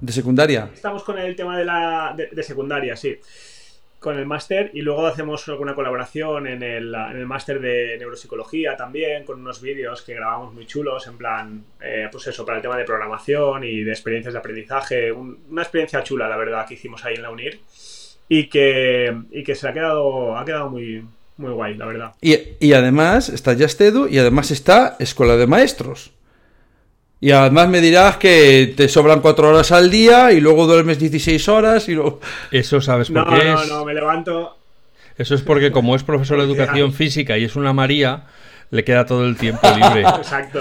¿De secundaria? Estamos con el tema de la de, secundaria, sí. Con el máster y luego hacemos alguna colaboración en el, en el máster de neuropsicología también, con unos vídeos que grabamos muy chulos, en plan, eh, pues eso, para el tema de programación y de experiencias de aprendizaje. una experiencia chula, la verdad, que hicimos ahí en la UNIR y que, y que se ha quedado, ha quedado muy, muy guay, la verdad. Y, y además está Yastedu y además está Escuela de Maestros. Y además me dirás que te sobran cuatro horas al día y luego duermes 16 horas y luego... Eso sabes por qué no, es... No, no, me levanto... Eso es porque como es profesor de educación física y es una María, le queda todo el tiempo libre. Exacto.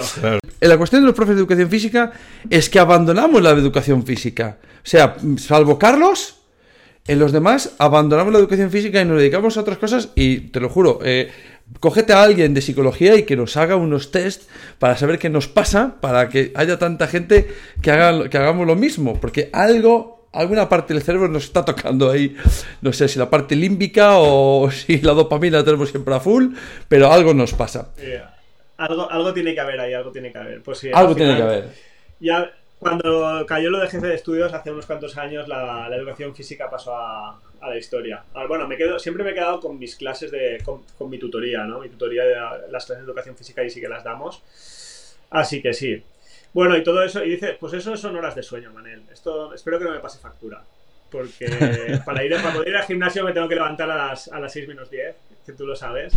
La cuestión de los profes de educación física es que abandonamos la educación física. O sea, salvo Carlos, en los demás abandonamos la educación física y nos dedicamos a otras cosas y te lo juro, eh, cógete a alguien de psicología y que nos haga unos test para saber qué nos pasa, para que haya tanta gente que, haga, que hagamos lo mismo, porque algo, alguna parte del cerebro nos está tocando ahí, no sé si la parte límbica o si la dopamina la tenemos siempre a full, pero algo nos pasa. Algo, algo tiene que haber ahí, algo tiene que haber. Pues sí, algo tiene que haber. Ya cuando cayó lo de jefe de estudios hace unos cuantos años, la, educación física pasó a, la historia. Ah, bueno, me quedo, siempre me he quedado con mis clases de. Con, mi tutoría, ¿no? Mi tutoría de las clases de educación física y sí que las damos. Así que sí. Bueno, y todo eso, y dice, pues eso son horas de sueño, Manel. Esto espero que no me pase factura. Porque para, ir, para poder ir al gimnasio me tengo que levantar a las, a las 6 menos 10, que tú lo sabes.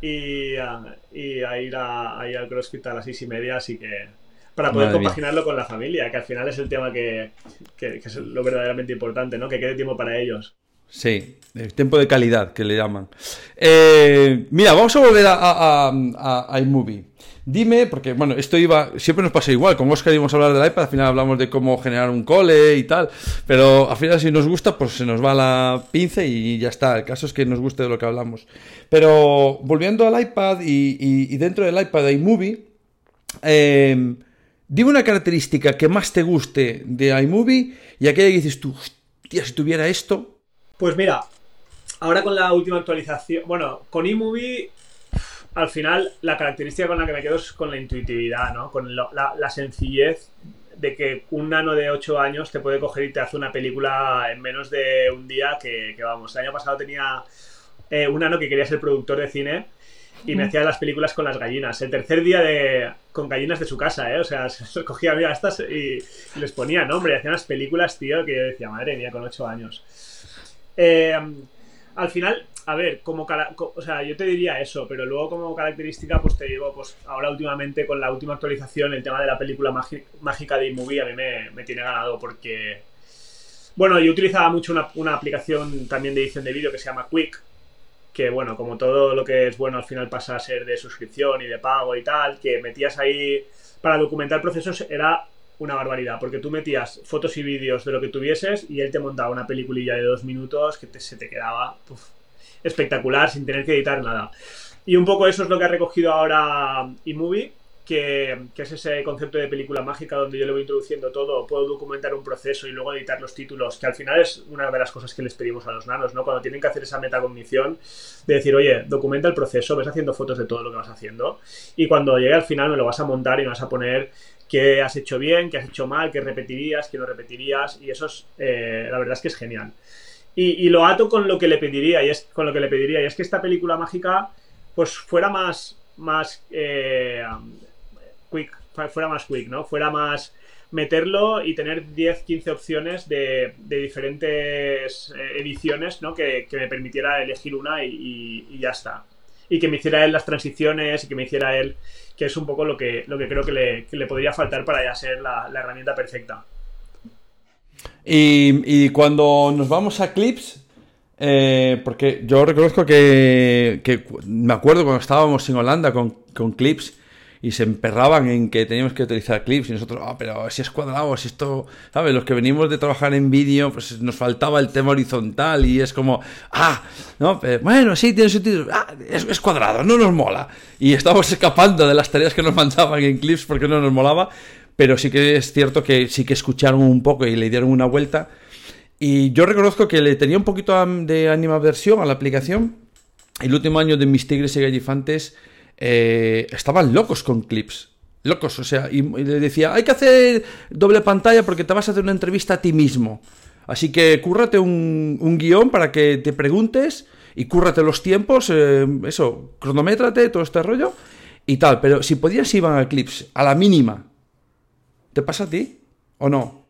Y, a, y a ir a, a ir al CrossFit a las 6 y media, así que para poder compaginarlo con la familia, que al final es el tema que, es lo verdaderamente importante, ¿no? Que quede tiempo para ellos. Sí, el tiempo de calidad que le llaman. Eh, mira, vamos a volver a, iMovie. Dime, porque bueno, esto iba, siempre nos pasa igual, con Oscar íbamos a hablar del iPad, al final hablamos de cómo generar un cole y tal, pero al final si nos gusta, pues se nos va la pinza y ya está, el caso es que nos guste de lo que hablamos. Pero volviendo al iPad y, dentro del iPad de iMovie, eh, Dime una característica que más te guste de iMovie y aquella que dices tú, hostia, si tuviera esto. Pues mira, ahora con la última actualización, bueno, con iMovie, al final la característica con la que me quedo es con la intuitividad, ¿no? Con la, sencillez de que un nano de 8 años te puede coger y te hace una película en menos de un día que, vamos, el año pasado tenía eh, un nano que quería ser productor de cine y me hacía las películas con las gallinas. El tercer día de con gallinas de su casa, ¿eh? O sea, se cogía mira, estas y, les ponía nombre y hacía unas películas, tío, que yo decía, madre mía, con ocho años. Eh, al final, a ver, como, o sea, yo te diría eso, pero luego como característica, pues te digo, pues ahora últimamente con la última actualización, el tema de la película mágica de iMovie a mí me, tiene ganado porque, bueno, yo utilizaba mucho una, una aplicación también de edición de vídeo que se llama Quick, que bueno, como todo lo que es bueno al final pasa a ser de suscripción y de pago y tal, que metías ahí para documentar procesos era una barbaridad, porque tú metías fotos y vídeos de lo que tuvieses y él te montaba una peliculilla de dos minutos que se te quedaba espectacular sin tener que editar nada. Y un poco eso es lo que ha recogido ahora eMovie que, es ese concepto de película mágica donde yo le voy introduciendo todo, puedo documentar un proceso y luego editar los títulos, que al final es una de las cosas que les pedimos a los nanos, ¿no? Cuando tienen que hacer esa metacognición de decir, oye, documenta el proceso, ves haciendo fotos de todo lo que vas haciendo y cuando llegue al final me lo vas a montar y me vas a poner qué has hecho bien, qué has hecho mal, qué repetirías, qué no repetirías y eso es, eh, la verdad es que es genial. Y, y, lo ato con lo que le pediría y es con lo que le pediría y es que esta película mágica pues fuera más más eh, quick, fuera más quick, ¿no? Fuera más meterlo y tener 10, 15 opciones de, diferentes eh, ediciones, ¿no? Que, me permitiera elegir una y, ya está. Y que me hiciera él las transiciones y que me hiciera él, que es un poco lo que, lo que creo que le, podría faltar para ya ser la, herramienta perfecta. Y, cuando nos vamos a clips, eh, porque yo reconozco que, me acuerdo cuando estábamos en Holanda con, con clips, y se emperraban en que teníamos que utilizar clips y nosotros, ah, pero si es cuadrado, si esto, ¿sabes? Los que venimos de trabajar en vídeo, pues nos faltaba el tema horizontal y es como, ah, no, bueno, sí, tiene sentido, ah, es, cuadrado, no nos mola. Y estábamos escapando de las tareas que nos mandaban en clips porque no nos molaba, pero sí que es cierto que sí que escucharon un poco y le dieron una vuelta. Y yo reconozco que le tenía un poquito de animaversión a la aplicación. El último año de mis tigres y gallifantes eh, estaban locos con clips. Locos, o sea, y, le decía, hay que hacer doble pantalla porque te vas a hacer una entrevista a ti mismo. Así que cúrrate un, guion para que te preguntes y cúrrate los tiempos, eh, eso, cronométrate, todo este rollo y tal. Pero si podías iban a clips a la mínima, ¿te pasa a ti o no?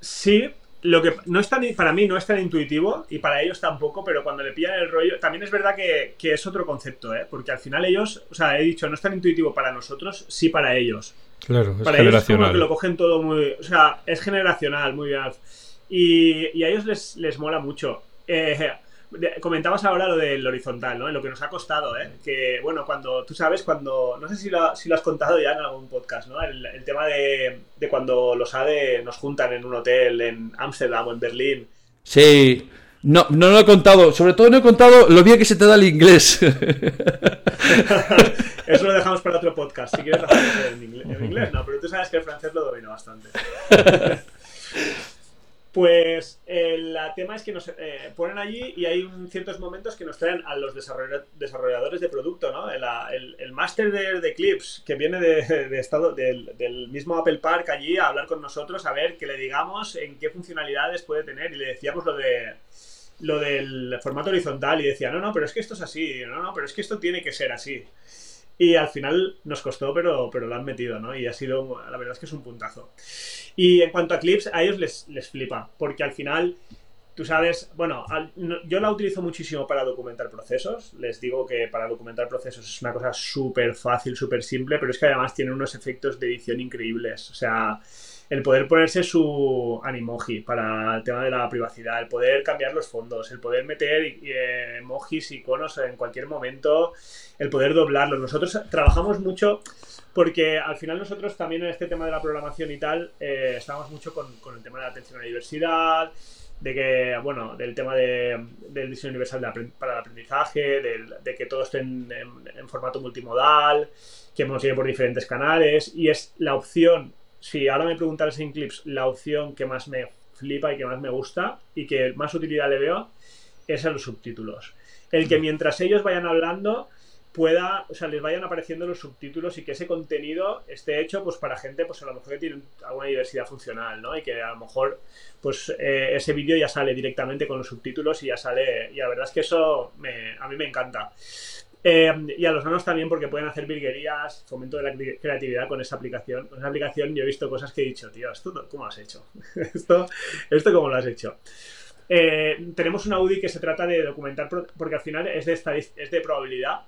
Sí, lo que no es tan, para mí no es tan intuitivo y para ellos tampoco, pero cuando le pillan el rollo, también es verdad que, es otro concepto, ¿eh? porque al final ellos, o sea, he dicho, no es tan intuitivo para nosotros, sí para ellos. Claro, es para generacional. Ellos es que lo cogen todo muy, o sea, es generacional, muy bien. Y, a ellos les, les mola mucho. Eh, comentabas ahora lo del horizontal, ¿no? En lo que nos ha costado, ¿eh? Que, bueno, cuando, tú sabes, cuando, no sé si lo, si lo has contado ya en algún podcast, ¿no? El, tema de, cuando los ADE nos juntan en un hotel en Ámsterdam o en Berlín. Sí, No, no lo he contado. Sobre todo no he contado lo bien que se te da el inglés. Eso lo dejamos para otro podcast. Si quieres dejarlo en inglés, en inglés, no, pero tú sabes que el francés lo domino bastante. Pues el tema es que nos eh, ponen allí y hay ciertos momentos que nos traen a los desarrolladores de producto, ¿no? El, el, máster de, de, Clips que viene de, estado, del, del, mismo Apple Park allí a hablar con nosotros, a ver que le digamos en qué funcionalidades puede tener y le decíamos lo de lo del formato horizontal y decía, no, no, pero es que esto es así, no, no, pero es que esto tiene que ser así. Y al final nos costó, pero, pero lo han metido, ¿no? Y ha sido, la verdad es que es un puntazo. Y en cuanto a clips, a ellos les, les flipa, porque al final, tú sabes, bueno, yo la utilizo muchísimo para documentar procesos. Les digo que para documentar procesos es una cosa súper fácil, súper simple, pero es que además tiene unos efectos de edición increíbles. O sea, el poder ponerse su animoji para el tema de la privacidad, el poder cambiar los fondos, el poder meter eh, emojis, iconos en cualquier momento, el poder doblarlos. Nosotros trabajamos mucho porque al final nosotros también en este tema de la programación y tal, eh, estamos mucho con, el tema de la atención a la diversidad, de que, bueno, del tema del diseño universal para el aprendizaje, de que todo esté en, en, formato multimodal, que hemos ido por diferentes canales, y es la opción si ahora me preguntaras en Clips la opción que más me flipa y que más me gusta y que más utilidad le veo es a los subtítulos. El que mientras ellos vayan hablando pueda, o sea, les vayan apareciendo los subtítulos y que ese contenido esté hecho pues para gente pues a lo mejor que tiene alguna diversidad funcional, ¿no? Y que a lo mejor pues eh, ese vídeo ya sale directamente con los subtítulos y ya sale, y la verdad es que eso me, a mí me encanta. Eh, y a los nanos también porque pueden hacer virguerías, fomento de la creatividad con esa aplicación. Con esa aplicación yo he visto cosas que he dicho, tío, ¿esto cómo has hecho? ¿Esto, ¿Esto cómo lo has hecho? Eh, tenemos una UDI que se trata de documentar, porque al final es de, es de probabilidad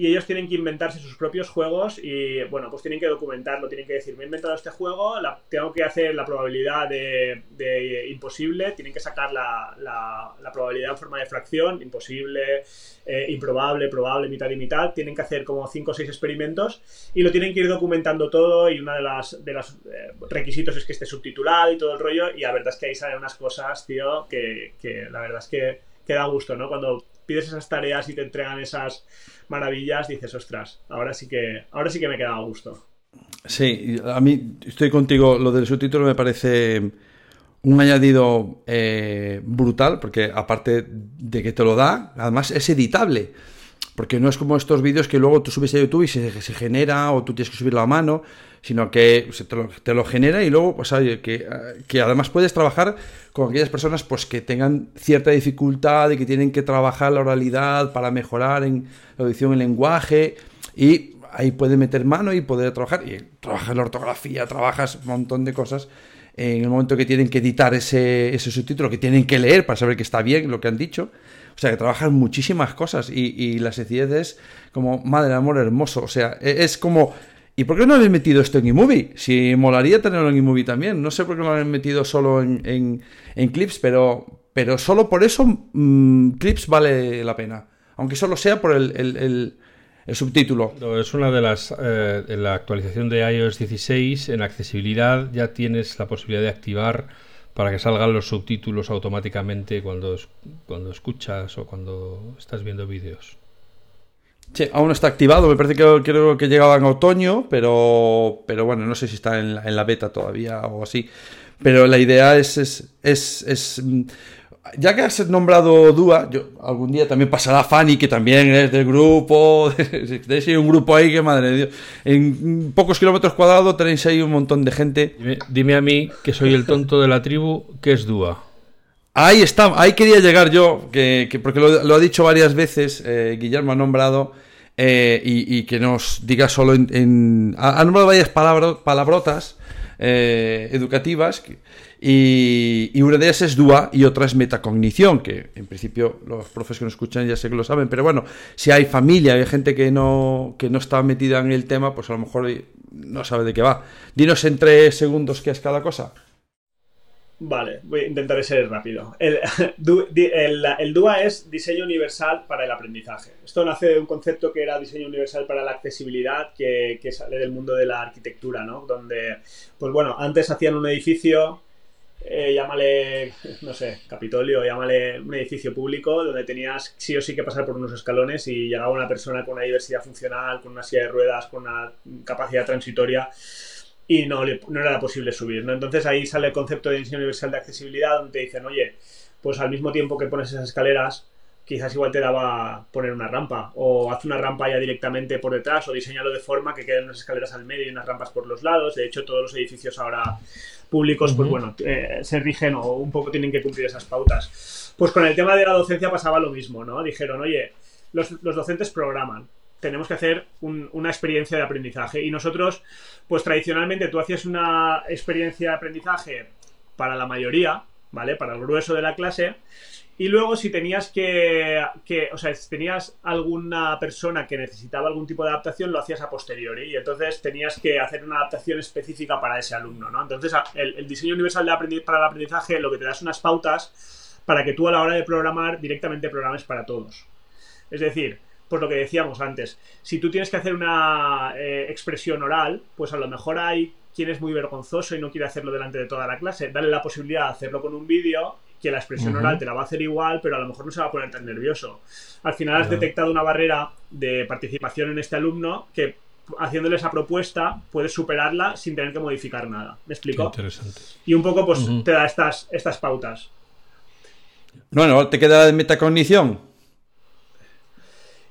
y ellos tienen que inventarse sus propios juegos y, bueno, pues tienen que documentarlo, tienen que decir, me he inventado este juego, tengo que hacer la probabilidad de, imposible, tienen que sacar la, la, probabilidad en forma de fracción, imposible, eh, improbable, probable, mitad y mitad, tienen que hacer como 5 o 6 experimentos y lo tienen que ir documentando todo y uno de los de las, eh, requisitos es que esté subtitulado y todo el rollo y la verdad es que ahí salen unas cosas, tío, que, que la verdad es que, que da gusto, ¿no? Cuando pides esas tareas y te entregan esas maravillas, dices, ostras, ahora sí que, ahora sí que me queda a gusto. Sí, a mí estoy contigo, lo del subtítulo me parece un añadido eh, brutal, porque aparte de que te lo da, además es editable. Porque no es como estos vídeos que luego tú subes a YouTube y se, se genera o tú tienes que subirlo a mano, sino que te lo, genera y luego, pues, que, que, además puedes trabajar con aquellas personas pues, que tengan cierta dificultad y que tienen que trabajar la oralidad para mejorar en la audición, el lenguaje y ahí puedes meter mano y poder trabajar y trabajas la ortografía, trabajas un montón de cosas en el momento que tienen que editar ese, ese subtítulo, que tienen que leer para saber que está bien lo que han dicho. O sea, que trabajan muchísimas cosas y, la sencillez es como, madre amor hermoso. O sea, e, es como, ¿y por qué no habéis metido esto en eMovie? Si molaría tenerlo en eMovie también. No sé por qué lo han metido solo en, Clips, pero, pero solo por eso mm, Clips vale la pena. Aunque solo sea por el, subtítulo. Es una de las. Eh, en la actualización de iOS 16, en accesibilidad ya tienes la posibilidad de activar para que salgan los subtítulos automáticamente cuando, cuando escuchas o cuando estás viendo vídeos. Sí, aún no está activado, me parece que creo que llegaba en otoño, pero, pero bueno, no sé si está en la, en la beta todavía o así. Pero la idea es, es, es ya que has nombrado Dua, yo algún día también pasará Fanny, que también es del grupo. Tenéis ahí un grupo ahí que, madre de Dios. En pocos kilómetros cuadrados tenéis ahí un montón de gente. Dime, a mí, que soy el tonto de la tribu, ¿qué es Dua? Ahí está, ahí quería llegar yo, que, porque lo, ha dicho varias veces, eh, Guillermo ha nombrado, eh, y, que nos diga solo en. ha, nombrado varias palabrotas eh, educativas. Que, y, una de ellas es DUA y otra es metacognición, que en principio los profes que nos escuchan ya sé que lo saben, pero bueno, si hay familia, hay gente que no, que no está metida en el tema, pues a lo mejor no sabe de qué va. Dinos en tres segundos qué es cada cosa. Vale, voy a intentar ser rápido. El, el, DUA es diseño universal para el aprendizaje. Esto nace de un concepto que era diseño universal para la accesibilidad, que, que sale del mundo de la arquitectura, ¿no? Donde, pues bueno, antes hacían un edificio eh, llámale, no sé, Capitolio, llámale un edificio público donde tenías sí o sí que pasar por unos escalones y llegaba una persona con una diversidad funcional, con una silla de ruedas, con una capacidad transitoria y no, no era posible subir, ¿no? Entonces ahí sale el concepto de diseño universal de accesibilidad donde te dicen, oye, pues al mismo tiempo que pones esas escaleras, quizás igual te daba poner una rampa o haz una rampa ya directamente por detrás o diseñalo de forma que queden unas escaleras al medio y unas rampas por los lados. De hecho, todos los edificios ahora públicos, pues bueno, eh, se rigen o un poco tienen que cumplir esas pautas. Pues con el tema de la docencia pasaba lo mismo, ¿no? Dijeron, oye, los, docentes programan, tenemos que hacer una experiencia de aprendizaje. Y nosotros, pues tradicionalmente tú hacías una experiencia de aprendizaje para la mayoría, ¿vale? Para el grueso de la clase. Y luego si tenías que, o sea, si tenías alguna persona que necesitaba algún tipo de adaptación, lo hacías a posteriori. Y entonces tenías que hacer una adaptación específica para ese alumno, ¿no? Entonces el, diseño universal de para el aprendizaje lo que te da es unas pautas para que tú a la hora de programar directamente programes para todos. Es decir, pues lo que decíamos antes, si tú tienes que hacer una eh, expresión oral, pues a lo mejor hay quien es muy vergonzoso y no quiere hacerlo delante de toda la clase. Dale la posibilidad de hacerlo con un vídeo que la expresión oral te la va a hacer igual, pero a lo mejor no se va a poner tan nervioso. Al final has detectado una barrera de participación en este alumno que haciéndole esa propuesta puedes superarla sin tener que modificar nada. ¿Me explico? interesante. Y un poco pues te da estas, estas pautas. Bueno, te queda la de metacognición.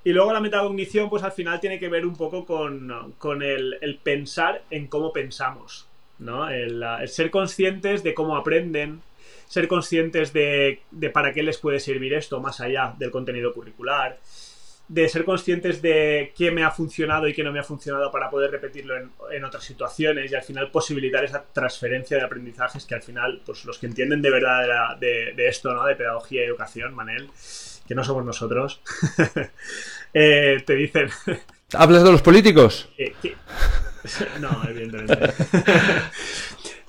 Y luego la metacognición, pues al final tiene que ver un poco con, el, pensar en cómo pensamos, ¿no? el, ser conscientes de cómo aprenden, ser conscientes de, para qué les puede servir esto más allá del contenido curricular, de ser conscientes de qué me ha funcionado y qué no me ha funcionado para poder repetirlo en, otras situaciones y al final posibilitar esa transferencia de aprendizajes que al final, pues los que entienden de verdad de, esto, ¿no? De pedagogía y educación, Manel, que no somos nosotros, eh, te dicen... ¿Hablas de los políticos? no, evidentemente.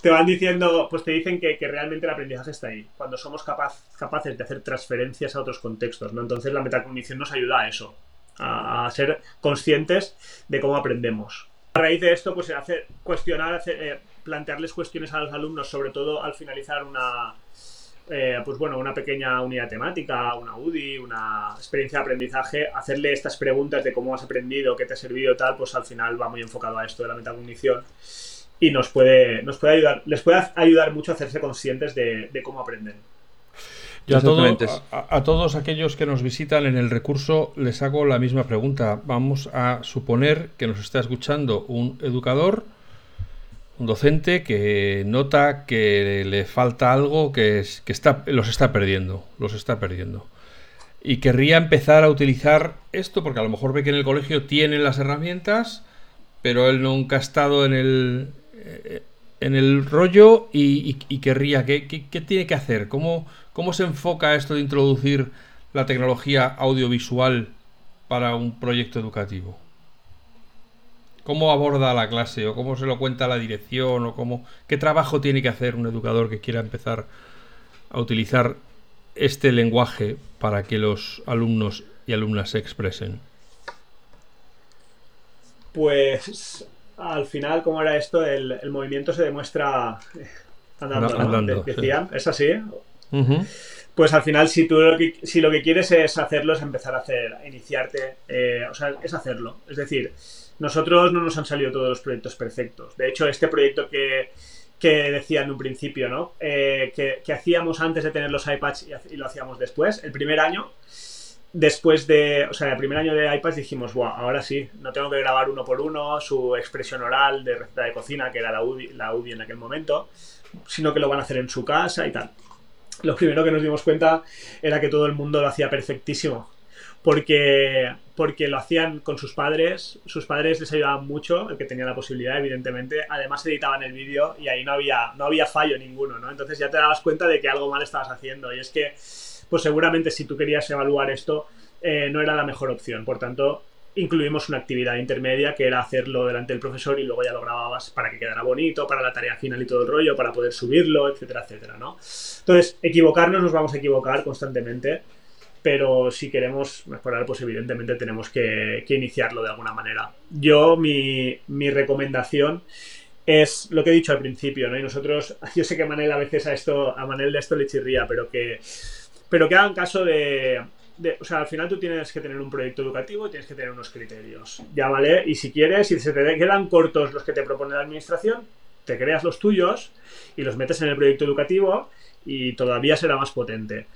Te van diciendo, pues te dicen que, realmente el aprendizaje está ahí, cuando somos capaces de hacer transferencias a otros contextos, ¿no? Entonces la metacognición nos ayuda a eso, a, ser conscientes de cómo aprendemos. A raíz de esto, pues hacer, cuestionar, eh, plantearles cuestiones a los alumnos, sobre todo al finalizar una, eh, pues bueno, una pequeña unidad temática, una UDI, una experiencia de aprendizaje, hacerle estas preguntas de cómo has aprendido, qué te ha servido, tal, pues al final va muy enfocado a esto de la metacognición y nos puede, nos puede ayudar, les puede ayudar mucho a hacerse conscientes de, cómo aprenden. Yo a, a, todos aquellos que nos visitan en el recurso les hago la misma pregunta. Vamos a suponer que nos está escuchando un educador, un docente que nota que le falta algo que, es, que está, los está perdiendo, los está perdiendo. Y querría empezar a utilizar esto porque a lo mejor ve que en el colegio tienen las herramientas, pero él nunca ha estado en el, en el rollo y, querría, ¿qué, tiene que hacer? ¿Cómo, ¿Cómo se enfoca esto de introducir la tecnología audiovisual para un proyecto educativo? ¿Cómo aborda la clase o cómo se lo cuenta la dirección o cómo, qué trabajo tiene que hacer un educador que quiera empezar a utilizar este lenguaje para que los alumnos y alumnas se expresen? Pues al final, ¿cómo era esto? El, movimiento se demuestra eh, andando, decían. ¿Es así? Pues al final, si tú lo que, si lo que quieres es hacerlo, es empezar a hacer, iniciarte, eh, o sea, es hacerlo. Es decir, nosotros no nos han salido todos los proyectos perfectos. De hecho, este proyecto que, que decía en un principio, ¿no? Eh, que, hacíamos antes de tener los iPads y, y, lo hacíamos después, el primer año, después de, o sea, el primer año de iPads dijimos, wow, ahora sí, no tengo que grabar uno por uno su expresión oral de receta de cocina, que era la UDI, la UDI en aquel momento, sino que lo van a hacer en su casa y tal. Lo primero que nos dimos cuenta era que todo el mundo lo hacía perfectísimo, porque, porque lo hacían con sus padres, sus padres les ayudaban mucho, el que tenía la posibilidad, evidentemente, además editaban el vídeo y ahí no había, no había fallo ninguno, ¿no? Entonces ya te dabas cuenta de que algo mal estabas haciendo, y es que pues seguramente si tú querías evaluar esto, eh, no era la mejor opción. Por tanto, incluimos una actividad intermedia que era hacerlo delante del profesor y luego ya lo grababas para que quedara bonito, para la tarea final y todo el rollo, para poder subirlo, etcétera, etcétera, ¿no? Entonces, equivocarnos nos vamos a equivocar constantemente, pero si queremos mejorar, pues evidentemente tenemos que, iniciarlo de alguna manera. Yo, mi, mi recomendación es lo que he dicho al principio, ¿no? Y nosotros, yo sé que Manel a veces a esto, a Manel de esto le chirría, pero que, pero que hagan caso de, o sea, al final tú tienes que tener un proyecto educativo y tienes que tener unos criterios, ¿ya vale? Y si quieres, si se te quedan cortos los que te propone la administración, te creas los tuyos y los metes en el proyecto educativo y todavía será más potente.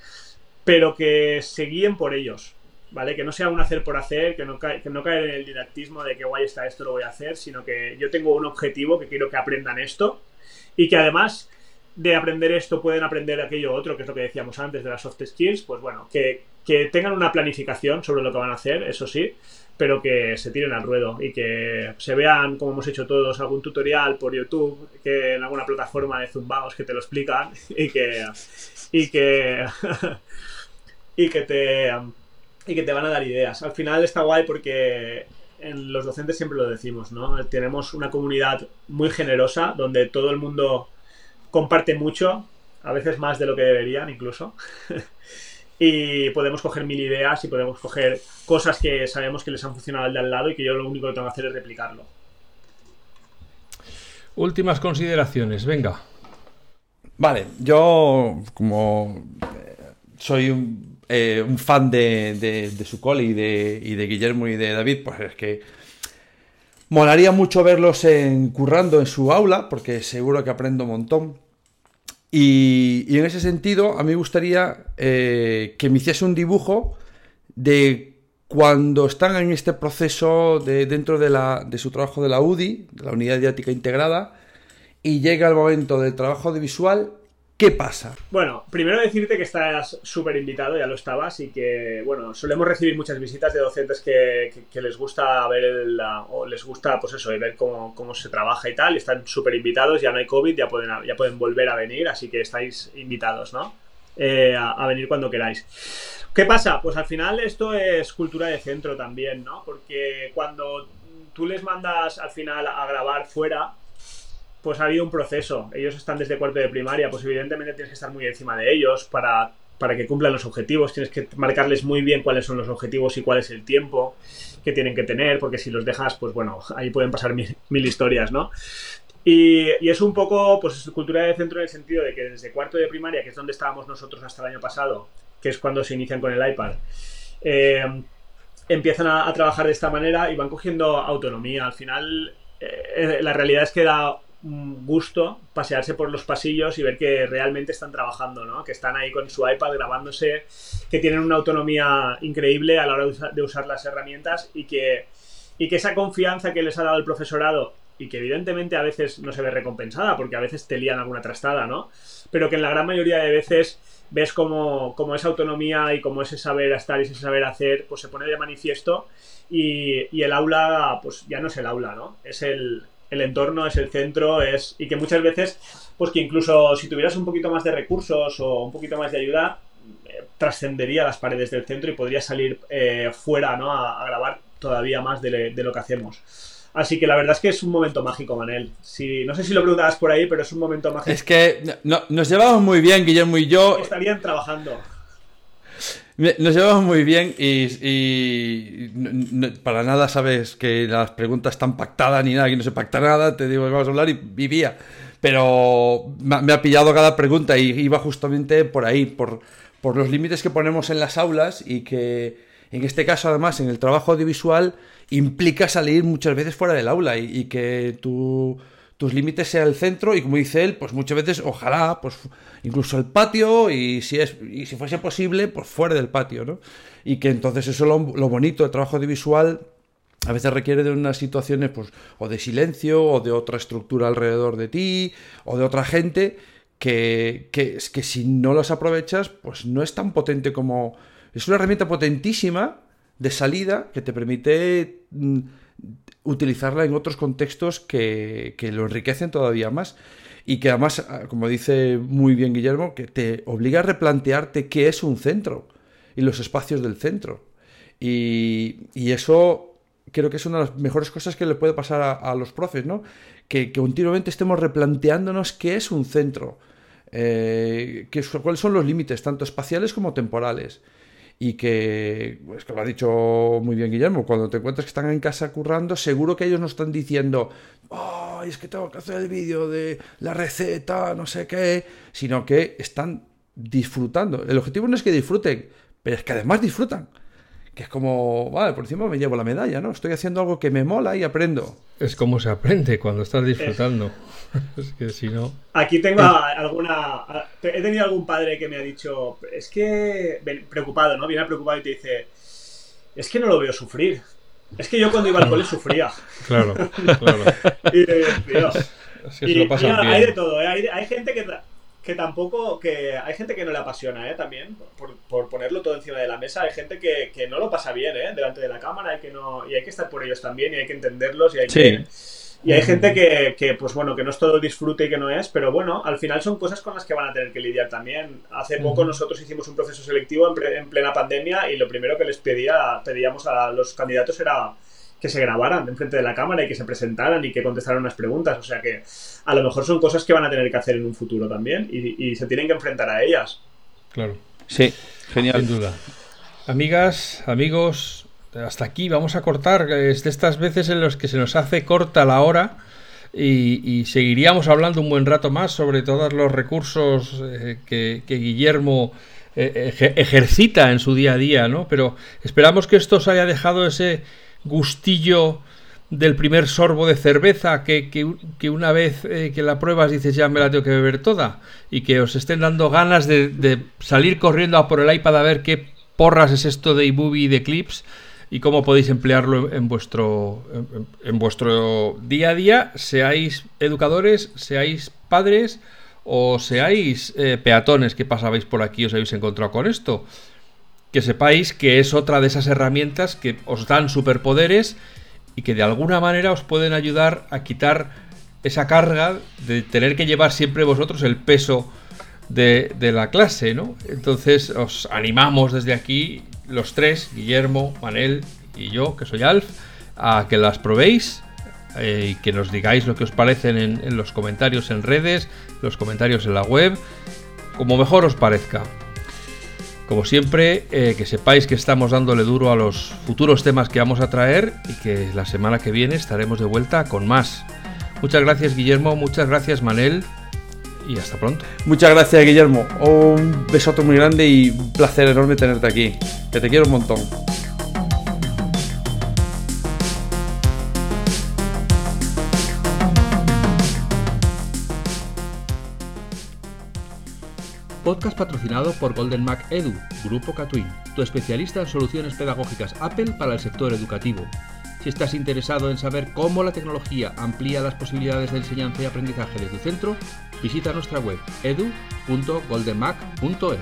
Pero que se guíen por ellos, ¿vale? Que no sea un hacer por hacer, que no, cae, que no caer en el didactismo de que guay está esto, lo voy a hacer, sino que yo tengo un objetivo que quiero que aprendan esto y que además de aprender esto pueden aprender aquello otro, que es lo que decíamos antes de las soft skills, pues bueno, que, que tengan una planificación sobre lo que van a hacer, eso sí, pero que se tiren al ruedo y que se vean, como hemos hecho todos, algún tutorial por YouTube, que en alguna plataforma de zumbaos que te lo explican y que y que y que te y que te van a dar ideas. Al final está guay porque en los docentes siempre lo decimos, ¿no? Tenemos una comunidad muy generosa donde todo el mundo comparte mucho, a veces más de lo que deberían incluso. y podemos coger mil ideas y podemos coger cosas que sabemos que les han funcionado al de al lado y que yo lo único que tengo que hacer es replicarlo. Últimas consideraciones, venga. Vale, yo como eh, soy un, eh, fan de, de, de Sucol y de, y de Guillermo y de David, pues es que molaría mucho verlos en, currando en su aula, porque seguro que aprendo un montón. Y, en ese sentido, a mí me gustaría eh, que me hiciese un dibujo de cuando están en este proceso de, dentro de, la, de su trabajo de la UDI, de la Unidad Didáctica Integrada, y llega el momento del trabajo audiovisual ¿Qué pasa? Bueno, primero decirte que estás súper invitado, ya lo estabas, y que, bueno, solemos recibir muchas visitas de docentes que, les gusta ver, o les gusta, pues eso, ver cómo, se trabaja y tal, y están súper invitados, ya no hay COVID, ya pueden, ya pueden volver a venir, así que estáis invitados, ¿no? Eh, a, venir cuando queráis. ¿Qué pasa? Pues al final esto es cultura de centro también, ¿no? Porque cuando tú les mandas al final a grabar fuera, pues ha habido un proceso. Ellos están desde cuarto de primaria, pues evidentemente tienes que estar muy encima de ellos para, para que cumplan los objetivos. Tienes que marcarles muy bien cuáles son los objetivos y cuál es el tiempo que tienen que tener, porque si los dejas, pues bueno, ahí pueden pasar mil, historias, ¿no? Y, es un poco, pues, cultura de centro en el sentido de que desde cuarto de primaria, que es donde estábamos nosotros hasta el año pasado, que es cuando se inician con el iPad, eh, empiezan a, trabajar de esta manera y van cogiendo autonomía. Al final, eh, la realidad es que da gusto pasearse por los pasillos y ver que realmente están trabajando, ¿no? Que están ahí con su iPad grabándose, que tienen una autonomía increíble a la hora de usar, las herramientas y que, y que esa confianza que les ha dado el profesorado y que evidentemente a veces no se ve recompensada porque a veces te lían alguna trastada, ¿no? Pero que en la gran mayoría de veces ves como, como esa autonomía y como ese saber estar y ese saber hacer pues se pone de manifiesto y, y el aula pues ya no es el aula, ¿no? Es el, el entorno es el centro, es y que muchas veces, pues que incluso si tuvieras un poquito más de recursos o un poquito más de ayuda, eh, trascendería las paredes del centro y podría salir eh, fuera, ¿no? A, grabar todavía más de, lo que hacemos. Así que la verdad es que es un momento mágico, Manel. Si, no sé si lo preguntabas por ahí, pero es un momento mágico. Es que nos llevamos muy bien, Guillermo y yo. Estarían trabajando. Nos llevamos muy bien y, para nada sabes que las preguntas están pactadas ni nada, aquí no se pacta nada, te digo que vamos a hablar y vivía. Pero me, ha pillado cada pregunta y iba justamente por ahí, por, por los límites que ponemos en las aulas y que en este caso además en el trabajo audiovisual implica salir muchas veces fuera del aula y, que tú tus límites sea el centro y como dice él, pues muchas veces ojalá, pues incluso el patio y si es y si fuese posible, pues fuera del patio, ¿no? Y que entonces eso lo, lo bonito del trabajo audiovisual a veces requiere de unas situaciones pues o de silencio o de otra estructura alrededor de ti o de otra gente que, que, que si no las aprovechas pues no es tan potente como es una herramienta potentísima de salida que te permite mm, utilizarla en otros contextos que, lo enriquecen todavía más y que además, ah, como dice muy bien Guillermo, que te obliga a replantearte qué es un centro y los espacios del centro. Y, eso creo que es una de las mejores cosas que le puede pasar a, los profes, ¿no? Que, continuamente estemos replanteándonos qué es un centro, eh, cuáles son los límites, tanto espaciales como temporales. Y que, pues que lo ha dicho muy bien Guillermo, cuando te encuentras que están en casa currando, seguro que ellos no están diciendo, oh, es que tengo que hacer el vídeo de la receta, no sé qué, sino que están disfrutando. El objetivo no es que disfruten, pero es que además disfrutan. Que es como, vale, por encima me llevo la medalla, ¿no? Estoy haciendo algo que me mola y aprendo. Es como se aprende cuando estás disfrutando. Es, que si no. Aquí tengo alguna. He tenido algún padre que me ha dicho, es que. Preocupado, ¿no? Viene preocupado y te dice, es que no lo veo sufrir. Es que yo cuando iba al cole sufría. Claro, claro. y. Es que se lo pasan bien. Hay de todo, ¿eh? hay, hay gente que que tampoco, que hay gente que no le apasiona, ¿eh? También, por, ponerlo todo encima de la mesa, hay gente que, no lo pasa bien, ¿eh? Delante de la cámara y que no, y hay que estar por ellos también y hay que entenderlos y hay que... Y hay gente que, pues bueno, que no es todo disfrute y que no es, pero bueno, al final son cosas con las que van a tener que lidiar también. Hace poco nosotros hicimos un proceso selectivo en, en plena pandemia y lo primero que les pedía, pedíamos a los candidatos era que se grabaran enfrente de la cámara y que se presentaran y que contestaran unas preguntas. O sea que a lo mejor son cosas que van a tener que hacer en un futuro también y, se tienen que enfrentar a ellas. Claro. Sí, genial. Sin duda. Amigas, amigos, hasta aquí vamos a cortar. Es de estas veces en las que se nos hace corta la hora. Y, seguiríamos hablando un buen rato más sobre todos los recursos eh, que, Guillermo eh, ejercita en su día a día, ¿no? Pero esperamos que esto os haya dejado ese, gustillo del primer sorbo de cerveza que, que, una vez eh, que la pruebas dices ya me la tengo que beber toda y que os estén dando ganas de, salir corriendo a por el iPad a ver qué porras es esto de iMovie y de clips y cómo podéis emplearlo en vuestro, en, vuestro día a día, seáis educadores, seáis padres o seáis eh, peatones que pasabais por aquí os habéis encontrado con esto que sepáis que es otra de esas herramientas que os dan superpoderes y que de alguna manera os pueden ayudar a quitar esa carga de tener que llevar siempre vosotros el peso de, la clase, ¿no? Entonces os animamos desde aquí, los tres, Guillermo, Manel y yo, que soy Alf, a que las probéis eh, y que nos digáis lo que os parecen en, los comentarios en redes, los comentarios en la web, como mejor os parezca. Como siempre, eh, que sepáis que estamos dándole duro a los futuros temas que vamos a traer y que la semana que viene estaremos de vuelta con más. Muchas gracias Guillermo, muchas gracias Manel y hasta pronto. Muchas gracias Guillermo, un besote muy grande y un placer enorme tenerte aquí, que te quiero un montón. Podcast patrocinado por Golden Mac Edu, Grupo Catwin, tu especialista en soluciones pedagógicas Apple para el sector educativo. Si estás interesado en saber cómo la tecnología amplía las posibilidades de enseñanza y aprendizaje de tu centro, visita nuestra web edu.goldenmac.es.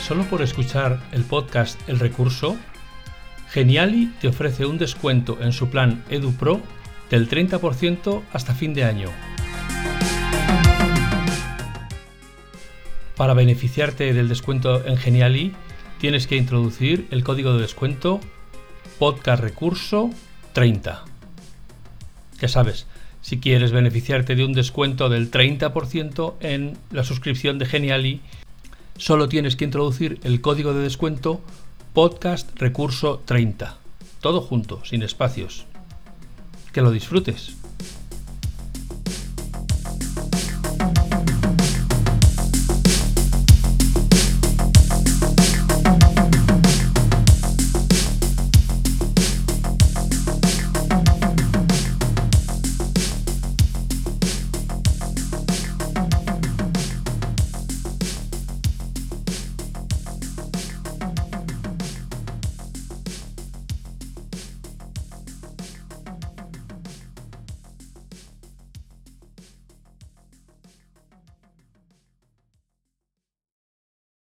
Solo por escuchar el podcast El Recurso Geniali te ofrece un descuento en su plan EduPro del 30% hasta fin de año. Para beneficiarte del descuento en Geniali, tienes que introducir el código de descuento podcast recurso 30. Ya sabes, si quieres beneficiarte de un descuento del 30% en la suscripción de Geniali, solo tienes que introducir el código de descuento Podcast Recurso 30. Todo junto, sin espacios. Que lo disfrutes.